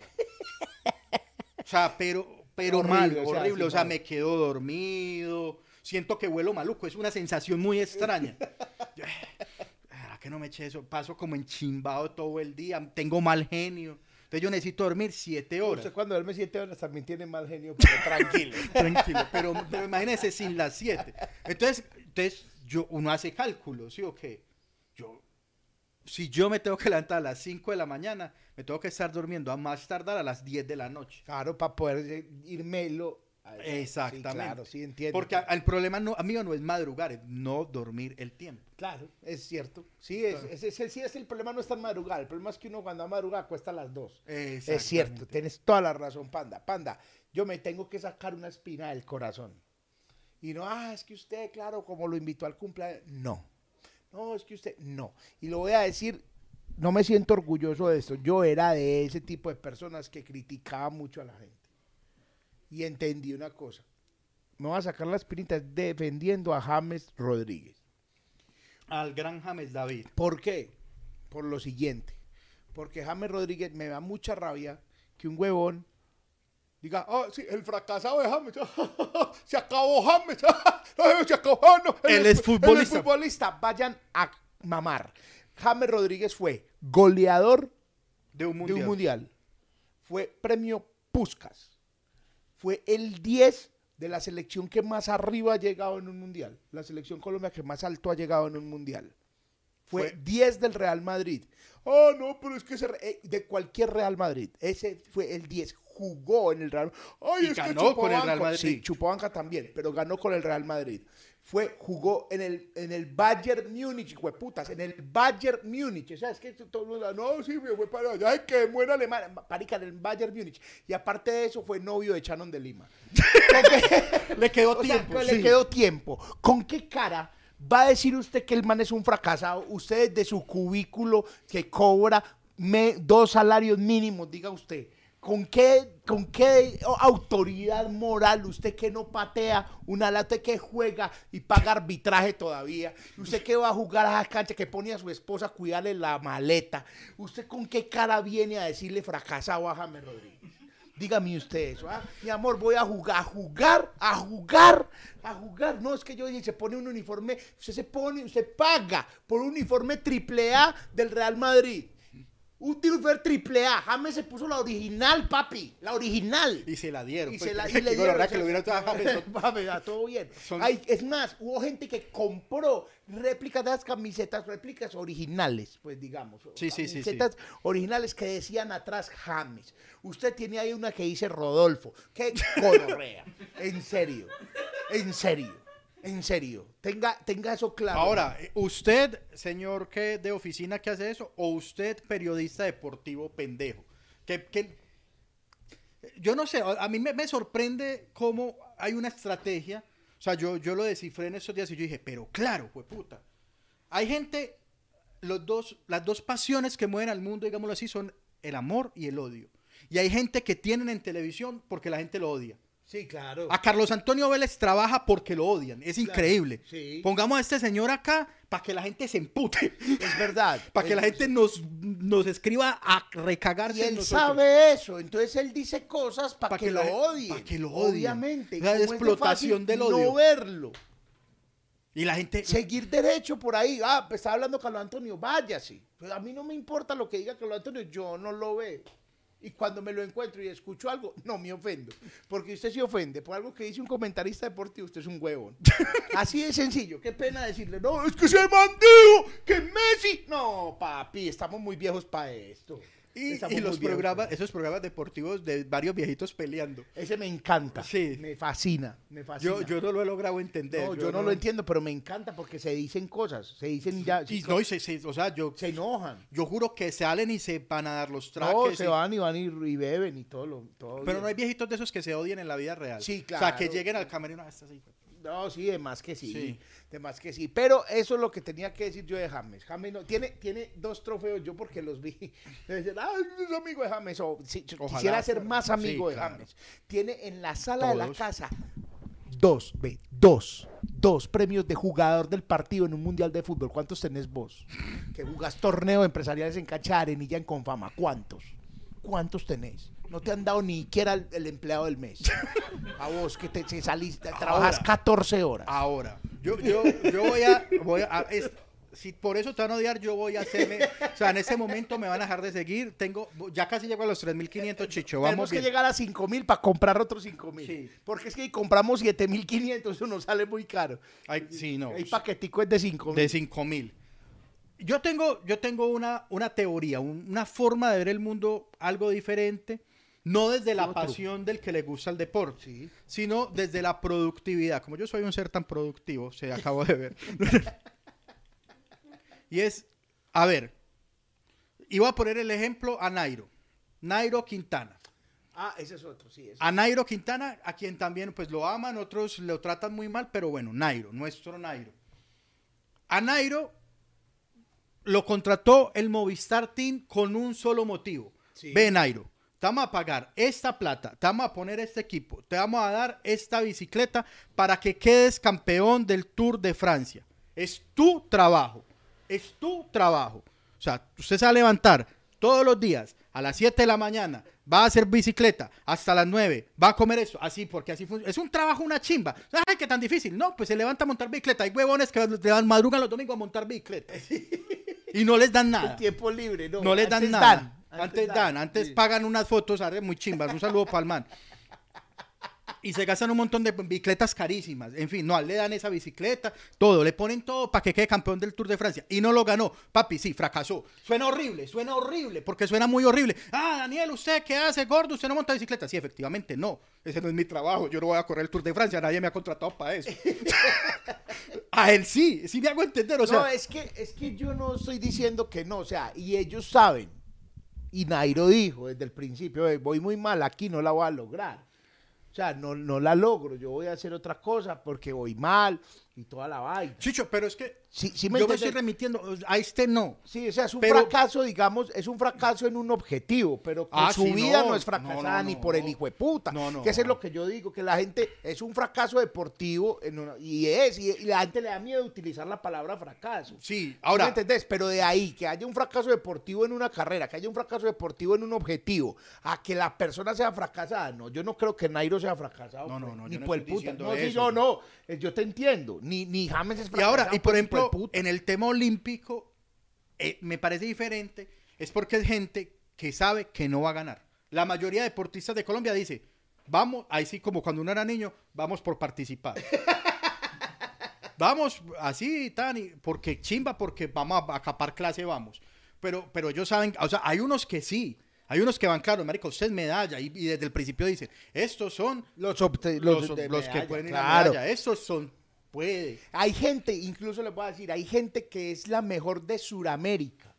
O sea, pero, pero Horrible, mal, o sea, horrible. O sea, me quedo dormido, siento que vuelo maluco. Es una sensación muy extraña. "Ah, que no me eché eso? Paso como enchimbado todo el día, tengo mal genio. Entonces, yo necesito dormir siete horas. Usted cuando duerme siete horas también tiene mal genio, pero tranquilo. Tranquilo, pero, pero imagínese sin las 7. Entonces, entonces yo, uno hace cálculos, ¿sí o qué? Yo, si yo me tengo que levantar a las 5 de la mañana, me tengo que estar durmiendo a más tardar a las 10 de la noche. Claro, para poder irmelo. Exactamente. Sí, claro, sí, entiendo. Porque el problema no, mío no es madrugar, es no dormir el tiempo. Claro, es cierto. Sí, es, es- es- sí es el problema no es tan madrugar. El problema es que uno cuando va a madrugar cuesta las dos. Es cierto, tienes toda la razón, Panda. Panda, yo me tengo que sacar una espina del corazón. Y no, ah, es que usted, claro, como lo invitó al cumpleaños. No. No, es que usted, no. Y lo voy a decir, no me siento orgulloso de esto. Yo era de ese tipo de personas que criticaba mucho a la gente. Y entendí una cosa. Me voy a sacar la espinita defendiendo a James Rodríguez. Al gran James David. ¿Por qué? Por lo siguiente. Porque James Rodríguez me da mucha rabia que un huevón diga, oh, sí, el fracasado de James, se acabó James, se acabó, ah, no, Él es futbolista. Él es futbolista, vayan a mamar. James Rodríguez fue goleador De un de mundial. un mundial. Fue premio Puskas. Fue el 10 de la selección que más arriba ha llegado en un mundial. La selección Colombia que más alto ha llegado en un mundial. Fue, Fue- 10 del Real Madrid. Oh, no, pero es que ese, eh, de cualquier Real Madrid. Ese fue el 10. Jugó en el Real Ay, Y es ganó con el Real. Madrid. Sí, chupó banca también, pero ganó con el Real Madrid. Fue, jugó en el, en el Bayern Múnich, putas, en el Bayern Múnich. O sea, es que todo el mundo, no, sí, me fue para allá, ay, que muera Alemania. Parica, en el Bayern Múnich. Y aparte de eso, fue novio de Shannon de Lima. ¿Con qué- Le quedó sea, tiempo. sí. le quedó tiempo. ¿Con qué cara va a decir usted que el man es un fracasado? Usted de su cubículo que cobra me- dos salarios mínimos, diga usted. ¿Con qué, ¿Con qué autoridad moral usted que no patea una lata que juega y paga arbitraje todavía? ¿Usted que va a jugar a esa cancha que pone a su esposa a cuidarle la maleta? ¿Usted con qué cara viene a decirle fracasado a James Rodríguez? Dígame usted eso, ¿ah? Mi amor, voy a jugar, a jugar, a jugar, a jugar. No, es que yo dije, se pone un uniforme, usted se pone, usted paga por un uniforme triple A del Real Madrid. Un uniforme triple A. James se puso la original, papi. La original. Y se la dieron. Y pues, se la, y le digo, la dieron, verdad o sea, que lo hubieran James, todo bien. Son- Ay, es más, hubo gente que compró réplicas de las camisetas, réplicas originales, pues digamos. Sí, sí, sí, sí. Camisetas originales que decían atrás James. Usted tiene ahí una que dice Rodolfo. ¡Qué gonorrea! en serio. En serio. En serio. Tenga, tenga eso claro. Ahora, usted, señor que de oficina que hace eso, o usted, periodista deportivo pendejo. Que, que- yo no sé, a mí me, me sorprende cómo hay una estrategia. O sea, yo, yo lo descifré en estos días y yo dije, pero claro, pues puta. Hay gente, los dos, las dos pasiones que mueven al mundo, digámoslo así, son el amor y el odio. Y hay gente que tienen en televisión porque la gente lo odia. Sí, claro. A Carlos Antonio Vélez trabaja porque lo odian. Es Claro, increíble. sí. Pongamos a este señor acá para que la gente se empute. Es verdad. para que la gente nos, nos escriba a recagarse Y él sabe eso, entonces él dice cosas para Pa' que, que lo odien. pa' que lo odien. Obviamente. La de explotación fácil del odio. No verlo. Y la gente... Seguir derecho por ahí. Ah, pues está hablando Carlos Antonio, váyase. Pues a mí no me importa lo que diga Carlos Antonio, yo no lo veo. Y cuando me lo encuentro y escucho algo, no me ofendo. Porque usted se ofende por algo que dice un comentarista deportivo, usted es un huevón. Así de sencillo. Qué pena decirle, no, es que se mandió, que Messi. No, papi, estamos muy viejos para esto. Y, los programas, esos programas deportivos de varios viejitos peleando. Ese me encanta. Sí. Me fascina. Me fascina. Yo, yo no lo he logrado entender. no, yo no, lo entiendo, pero me encanta porque se dicen cosas. Se dicen ya. Y no, y se- se- o sea, yo, se enojan. yo juro que salen y se van a dar los trajes. No, se y- van y van y, y beben y todo lo. todo Pero bien. no hay viejitos de esos que se odian en la vida real. Sí, O sea, que claro. lleguen al camerino. "Ah, esta sí". No, sí, de más que sí, Sí. De más que sí. Pero eso es lo que tenía que decir yo de James. James no, tiene, tiene dos trofeos yo porque los vi. Decían, "Ay, es amigo de James. O, Ojalá quisiera ser más amigo Sí, de claro. James. Tiene en la sala de la casa dos, ve, dos. Dos premios de jugador del partido en un mundial de fútbol. ¿Cuántos tenés vos? Que jugás torneos empresariales en Cancha de Arenilla en Confama. ¿Cuántos? ¿cuántos tenéis? No te han dado ni siquiera el, empleado del mes. A vos que te si saliste, trabajas 14 horas. Ahora, yo, yo, yo voy a... Voy a si por eso te van a odiar, yo voy a hacerme. o sea, en ese momento me van a dejar de seguir. Tengo, ya casi llego a los 3.500, eh, Chicho. Eh, vamos Tenemos que llegar a 5.000 para comprar otros 5.000. Sí. Porque es que si compramos 7.500, eso nos sale muy caro. Ay, sí, no. El paquetico es de 5.000. De 5.000. Yo tengo, yo tengo una, una teoría, un- una forma de ver el mundo algo diferente. No desde la Otro. pasión del que le gusta el deporte, Sí. sino desde la productividad. Como yo soy un ser tan productivo, se acabo de ver. y es, a ver, iba a poner el ejemplo a Nairo. Nairo Quintana. Ah, ese es otro, sí. ese. A Nairo Quintana, a quien también pues lo aman, otros lo tratan muy mal, pero bueno, Nairo, nuestro Nairo. A Nairo lo contrató el Movistar Team con un solo motivo. Sí. Ve, Nairo, te vamos a pagar esta plata, te vamos a poner este equipo, te vamos a dar esta bicicleta para que quedes campeón del Tour de Francia. Es tu trabajo, es tu trabajo. O sea, usted se va a levantar todos los días a las 7 de la mañana, va a hacer bicicleta hasta las 9, va a comer eso, así, porque así funciona. Es un trabajo, una chimba. Ay, qué tan difícil. No, pues se levanta a montar bicicleta. Hay huevones que madrugan los domingos a montar bicicleta. Y no les dan nada. El tiempo libre, no. No les dan antes nada. antes dan, dan, antes sí. pagan unas fotos, muy chimbas. Un saludo para el man. Y se gastan un montón de bicicletas carísimas. En fin, no, le dan esa bicicleta, todo, le ponen todo para que quede campeón del Tour de Francia. Y no lo ganó. Papi, sí, fracasó. Suena horrible, suena horrible, porque suena muy horrible. Ah, Daniel, ¿usted qué hace, gordo? ¿Usted no monta bicicleta? Sí, efectivamente, no. Ese no es mi trabajo. Yo no voy a correr el Tour de Francia, nadie me ha contratado para eso. a él sí, sí me hago entender. O sea, no, es que, es que yo no estoy diciendo que no, o sea, y ellos saben. Y Nairo dijo desde el principio, "Eh, voy muy mal, aquí no la voy a lograr. O sea, no, no la logro, yo voy a hacer otra cosa porque voy mal, y toda la vaina. Chicho, pero es que Sí, sí me yo me estoy remitiendo a este no. Sí, o sea, es un Pero- fracaso, digamos, es un fracaso en un objetivo, pero que Ah, su sí, vida no, no, es fracasada no, ni no. por el hijo de puta. No, no. Que eso es lo que yo digo, que la gente es un fracaso deportivo en una- y es, y, y la gente le da miedo utilizar la palabra fracaso. Sí, ¿Sí ahora, ¿Me entendés? Pero de ahí, que haya un fracaso deportivo en una carrera, que haya un fracaso deportivo en un objetivo, a que la persona sea fracasada, no, yo no creo que Nairo sea fracasado. No, no, no, ni yo no por el puta. No, sí, eso. no, no, eh, yo te entiendo, ni, ni James es y ahora, y por ejemplo, en el tema olímpico, eh, me parece diferente, es porque es gente que sabe que no va a ganar. La mayoría de deportistas de Colombia dice, vamos, ahí sí como cuando uno era niño, vamos por participar. vamos así, tan, y- porque chimba, porque vamos a acapar clase, vamos. Pero, pero ellos saben, o sea, hay unos que sí, hay unos que van, claro, marico, usted es medalla, y, y desde el principio dicen, estos son Los, los, los, los que medalla, pueden ir a claro. medalla, estos son, puede. Hay gente, incluso les voy a decir, hay gente que es la mejor de Sudamérica.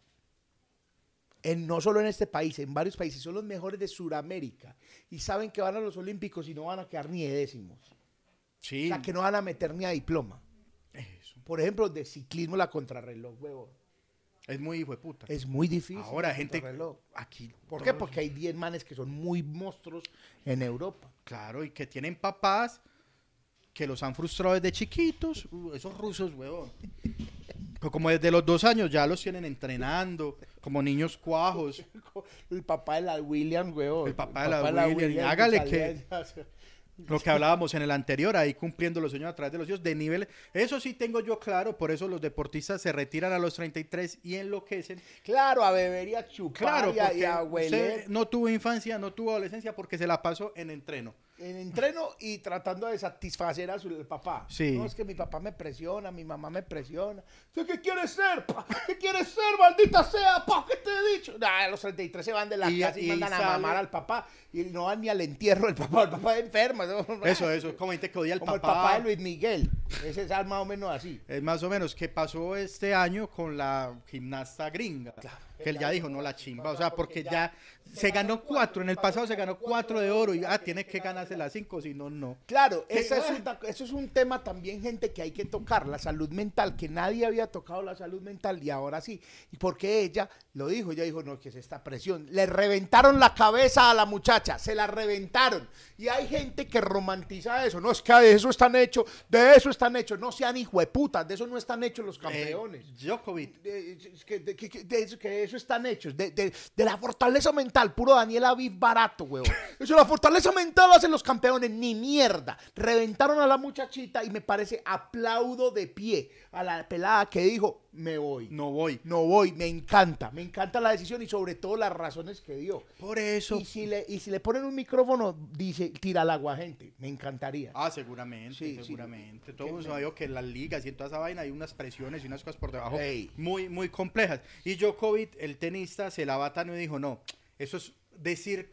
En, no solo en este país, en varios países, son los mejores de Sudamérica. Y saben que van a los Olímpicos y no van a quedar ni de décimos. Sí. O sea, que no van a meter ni a diploma. Eso. Por ejemplo, de ciclismo, la contrarreloj, huevón. Es muy hijo de puta. Es muy difícil. Ahora, gente. Aquí. ¿Por qué? Porque hay 10 manes que son muy monstruos en Europa. Claro, y que tienen papás que los han frustrado desde chiquitos. Uh, esos rusos, huevón. Pero como desde los dos años ya los tienen entrenando, como niños cuajos. El papá de la Williams, huevón. El papá de la Williams, hágale salía- Lo que hablábamos en el anterior, ahí cumpliendo los sueños a través de los hijos de nivel. Eso sí tengo yo claro, por eso los deportistas se retiran a los 33 y enloquecen. Claro, a beber y a chupar Claro, y a, y a no tuvo infancia, no tuvo adolescencia porque se la pasó en entreno. En entreno y tratando de satisfacer a su el papá. Sí. No, es que mi papá me presiona, mi mamá me presiona. ¿Usted qué quieres ser? pa? ¿Qué quieres ser, maldita sea? pa? ¿Qué te he dicho? Nah, a los 33 se van de la Y- casa y, y mandan a mamar al papá y no van ni al entierro del papá. El papá enferma. Eso, eso, como gente que odia al Como papá. el papá de Luis Miguel. Ese es más o menos así. Es más o menos que pasó este año con la gimnasta gringa. que él ya dijo, no la chimba. O sea, porque ya se ganó cuatro. En el pasado se ganó cuatro de oro y ah, tiene que ganarse las cinco, si no, no. Claro, esa es una- eso es un tema también, gente, que hay que tocar, la salud mental, que nadie había tocado la salud mental y ahora sí. Y porque ella lo dijo, ella dijo, no, que es esta presión. Le reventaron la cabeza a la muchacha, se la reventaron. Y hay gente que romantiza eso, no, es que de eso están hechos, de eso están hechos, no sean hijueputas, de eso no están hechos los campeones. Eh, Djokovic. De, de, eso, que de eso están hechos, de, de- de la fortaleza mental, puro Daniel Aviv barato, weón. Eso, la fortaleza mental hacen los campeones, ni mierda. Reventaron a la muchachita y me parece aplaudo de pie a la pelada que dijo, me voy. No voy. No voy, me encanta, me encanta la decisión y sobre todo las razones que dio. Por eso. Y si le, y si le ponen un micrófono, dice, tira al agua, gente, me encantaría. Ah, seguramente, Sí, sí. seguramente. Todo Que el mundo sabe que en las ligas y en toda esa vaina hay unas presiones y unas cosas por debajo Ey. muy, muy complejas. Y Djokovic, el tenista, se la batanó y dijo, no, eso es decir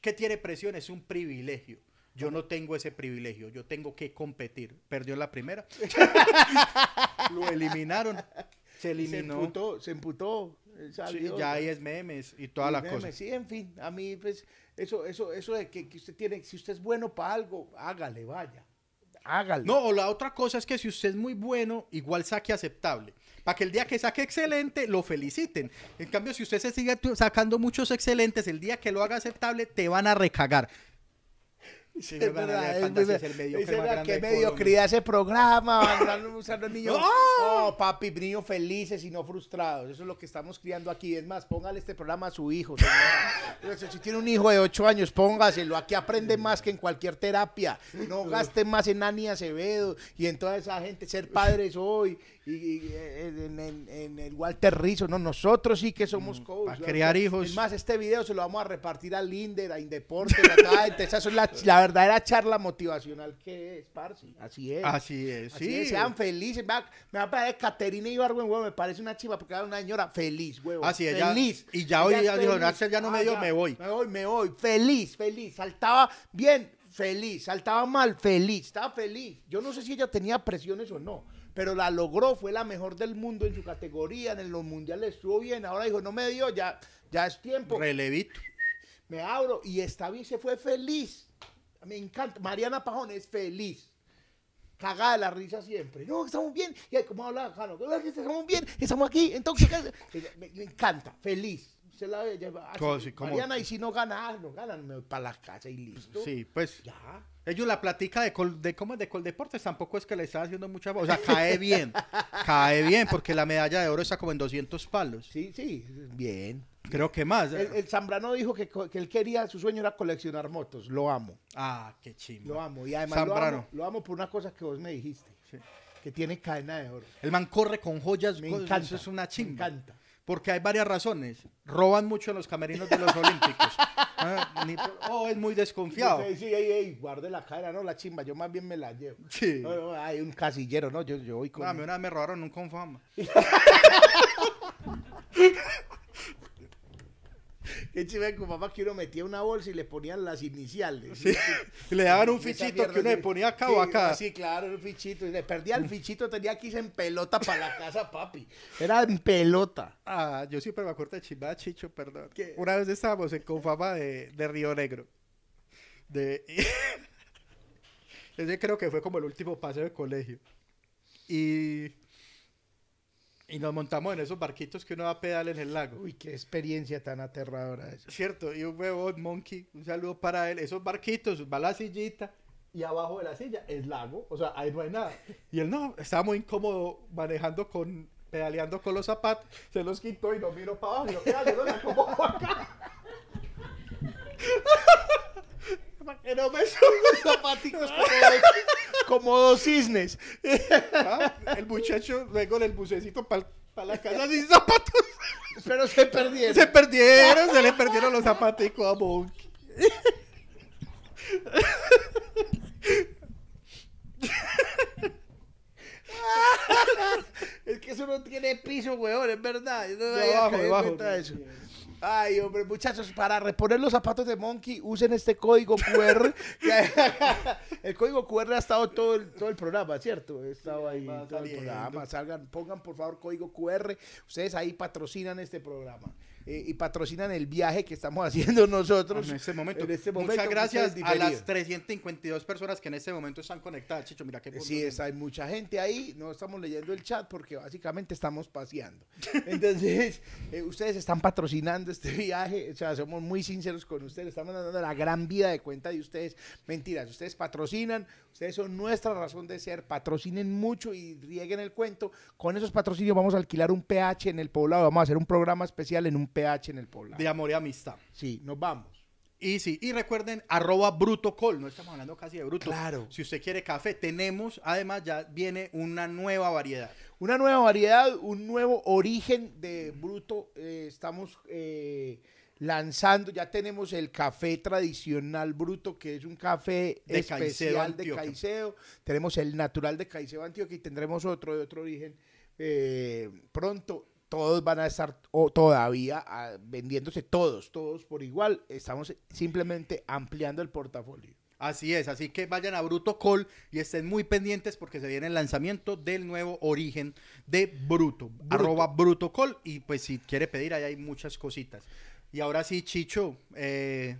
que tiene presión, es un privilegio. Yo no tengo ese privilegio, yo tengo que competir. Perdió la primera. Lo eliminaron. Se Se eliminó. emputó, se emputó. eh, Sí, ya hay es memes y toda Y la cosa. Sí, en fin, a mí, pues, eso, eso, eso de que, que usted tiene, si usted es bueno para algo, hágale, vaya. Hágale. No, o la otra cosa es que si usted es muy bueno, igual saque aceptable. Para que el día que saque excelente, lo feliciten. En cambio, si usted se sigue sacando muchos excelentes, el día que lo haga aceptable, te van a recagar. Sí, es verdad, es verdad. es el mediocre Dice, más "Vea, grande qué mediocridad ese programa, los niños. ¡No! Oh, papi, niños felices y no frustrados. Eso es lo que estamos criando aquí. Es más, póngale este programa a su hijo, si tiene un hijo de 8 años, póngaselo. Aquí aprende más que en cualquier terapia. No gaste más en Ani Acevedo y en toda esa gente. Ser padres hoy y, y, eh, en, en- en el Walter Rizzo. No, nosotros sí que somos coaches. para criar hijos. Es más, este video se lo vamos a repartir al Linder, a Indeporte, a toda la gente. Esa es la, la verdadera charla motivacional que es, parce. Así es. Así es, Así sí. es, sean felices. Me va a parecer Caterina Ibargüen, huevo, me parece una chiva porque era una señora feliz, huevo. Así es, ya- feliz. y ya hoy ya dijo. Ah, Axel ya no me dio, me voy. Me voy, me voy. Feliz, feliz. Saltaba bien, feliz. Saltaba mal, feliz. Estaba feliz. Yo no sé si ella tenía presiones o no, pero la logró. Fue la mejor del mundo en su categoría. En los mundiales estuvo bien. Ahora dijo, no me dio, ya, ya es tiempo Relevito. me abro y esta vez se fue feliz. Me encanta. Mariana Pajón es feliz. cagada de la risa siempre. No, estamos bien. Y ahí, como habla Jano, estamos bien, estamos aquí, entonces, me, me encanta, feliz. La ve, ah, sí, Mariana, y si no gana, ah, no ganan, me voy para la casa y listo. Sí, pues Ya. ellos la platica de, col, de cómo es de Coldeportes tampoco es que le está haciendo mucha... O sea, cae bien, cae bien, porque la medalla de oro está como en 200 palos. Sí, sí, bien. Creo que más. El, el Zambrano dijo que, él quería, su sueño era coleccionar motos. Lo amo, Ah, qué chimba. lo amo. Y además lo amo, lo amo por una cosa que vos me dijiste, Sí. que tiene cadena de oro. El man corre con joyas, Me encanta. eso es una chimba. Me encanta. Porque hay varias razones. Roban mucho en los camerinos de los Olímpicos. Ah, ni oh, es muy desconfiado. Sí, sí, ey, ey, guarde la cadena, no la chimba, yo más bien me la llevo. Sí. No, no, hay un casillero, ¿no? Yo, yo voy con... No, a mí una vez me robaron un confama. Chiva con papá que uno metía una bolsa y le ponían las iniciales. Sí. Y le daban un fichito que uno le ponía acá o acá. Sí, claro, un fichito. Y le perdía el fichito, tenía que irse en pelota para la casa, papi. Era en pelota. Ah, yo siempre me acuerdo de Chimba Chicho, perdón. Una vez estábamos en Confama de, de Río Negro. De... Ese creo que fue como el último paseo de colegio. Y... Y nos montamos en esos barquitos que uno va a pedal en el lago. Uy, qué experiencia tan aterradora esa. Cierto, y un huevón, Monkey, un saludo para él. Esos barquitos, va la sillita y abajo de la silla es lago, o sea, ahí no hay nada. Y él no, estaba muy incómodo manejando con, pedaleando con los zapatos, se los quitó y no miró para abajo. Y yo, "Mira, yo no me acomodo acá. Para que no me suban zapaticos como dos, Como dos cisnes. Ah, El muchacho luego en el bucecito para la casa sin zapatos. Pero se perdieron. Se perdieron, se le perdieron los zapaticos a Monkey. Es que eso no tiene piso, weón, es verdad. Yo no me De había abajo, de eso. Ay, hombre, muchachos, para reponer los zapatos de Monkey, usen este código QR. el código QR ha estado todo el, todo el programa, ¿cierto? Ha estado ahí todo el programa. Salgan, pongan por favor código QR. Ustedes ahí patrocinan este programa. Eh, y patrocinan el viaje que estamos haciendo nosotros. En este momento. En este momento, Muchas gracias a las diferido. 352 personas que en este momento están conectadas. Chicho, mira qué Sí, es, hay mucha gente ahí, no estamos leyendo el chat porque básicamente estamos paseando. Entonces, eh, ustedes están patrocinando este viaje, o sea, somos muy sinceros con ustedes, estamos dando la gran vida de cuenta de ustedes. Mentiras, ustedes patrocinan, ustedes son nuestra razón de ser, patrocinen mucho y rieguen el cuento. Con esos patrocinios vamos a alquilar un PH en el poblado, vamos a hacer un programa especial en un PH en el poblado. De amor y amistad. Sí, nos vamos. Y sí, y recuerden, arroba brutocol, no estamos hablando casi de bruto. Claro. Si usted quiere café, tenemos, además ya viene una nueva variedad. Una nueva variedad, un nuevo origen de Bruto. eh, estamos eh, lanzando, ya tenemos el café tradicional Bruto, que es un café De Caicedo, especial de. Caicedo. Tenemos el natural de Caicedo Antioquia y tendremos otro de otro origen eh, pronto. Todos van a estar o todavía vendiéndose, todos, todos por igual. Estamos simplemente ampliando el portafolio. Así es, así que vayan a Brutocol y estén muy pendientes porque se viene el lanzamiento del nuevo origen de Bruto, arroba Brutocol y pues si quiere pedir ahí hay muchas cositas. Y ahora sí, Chicho, eh,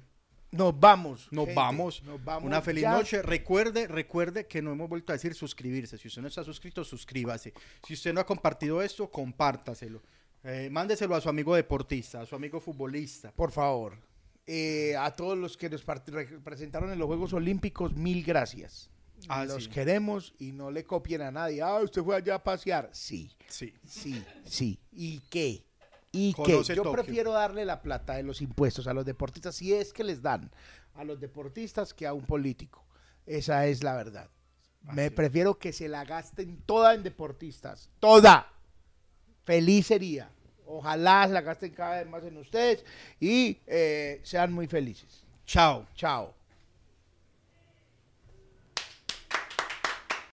Nos vamos. nos, gente, vamos. nos vamos. Una feliz ya. noche. Recuerde, recuerde que no hemos vuelto a decir suscribirse. Si usted no está suscrito, suscríbase. Si usted no ha compartido esto, compártaselo. Eh, mándeselo a su amigo deportista, a su amigo futbolista. Por favor. Eh, a todos los que nos representaron en los Juegos Olímpicos, mil gracias. Ah, los sí. queremos y no le copien a nadie. Ah, usted fue allá a pasear. Sí, Sí. sí, sí. ¿Y qué? ¿Y? Conoce Yo Tokio. prefiero darle la plata de los impuestos a los deportistas, si es que les dan a los deportistas que a un político. Esa es la verdad. Me es. prefiero que se la gasten toda en deportistas. Toda. Feliz sería. Ojalá se la gasten cada vez más en ustedes y eh, sean muy felices. Chao. Chao.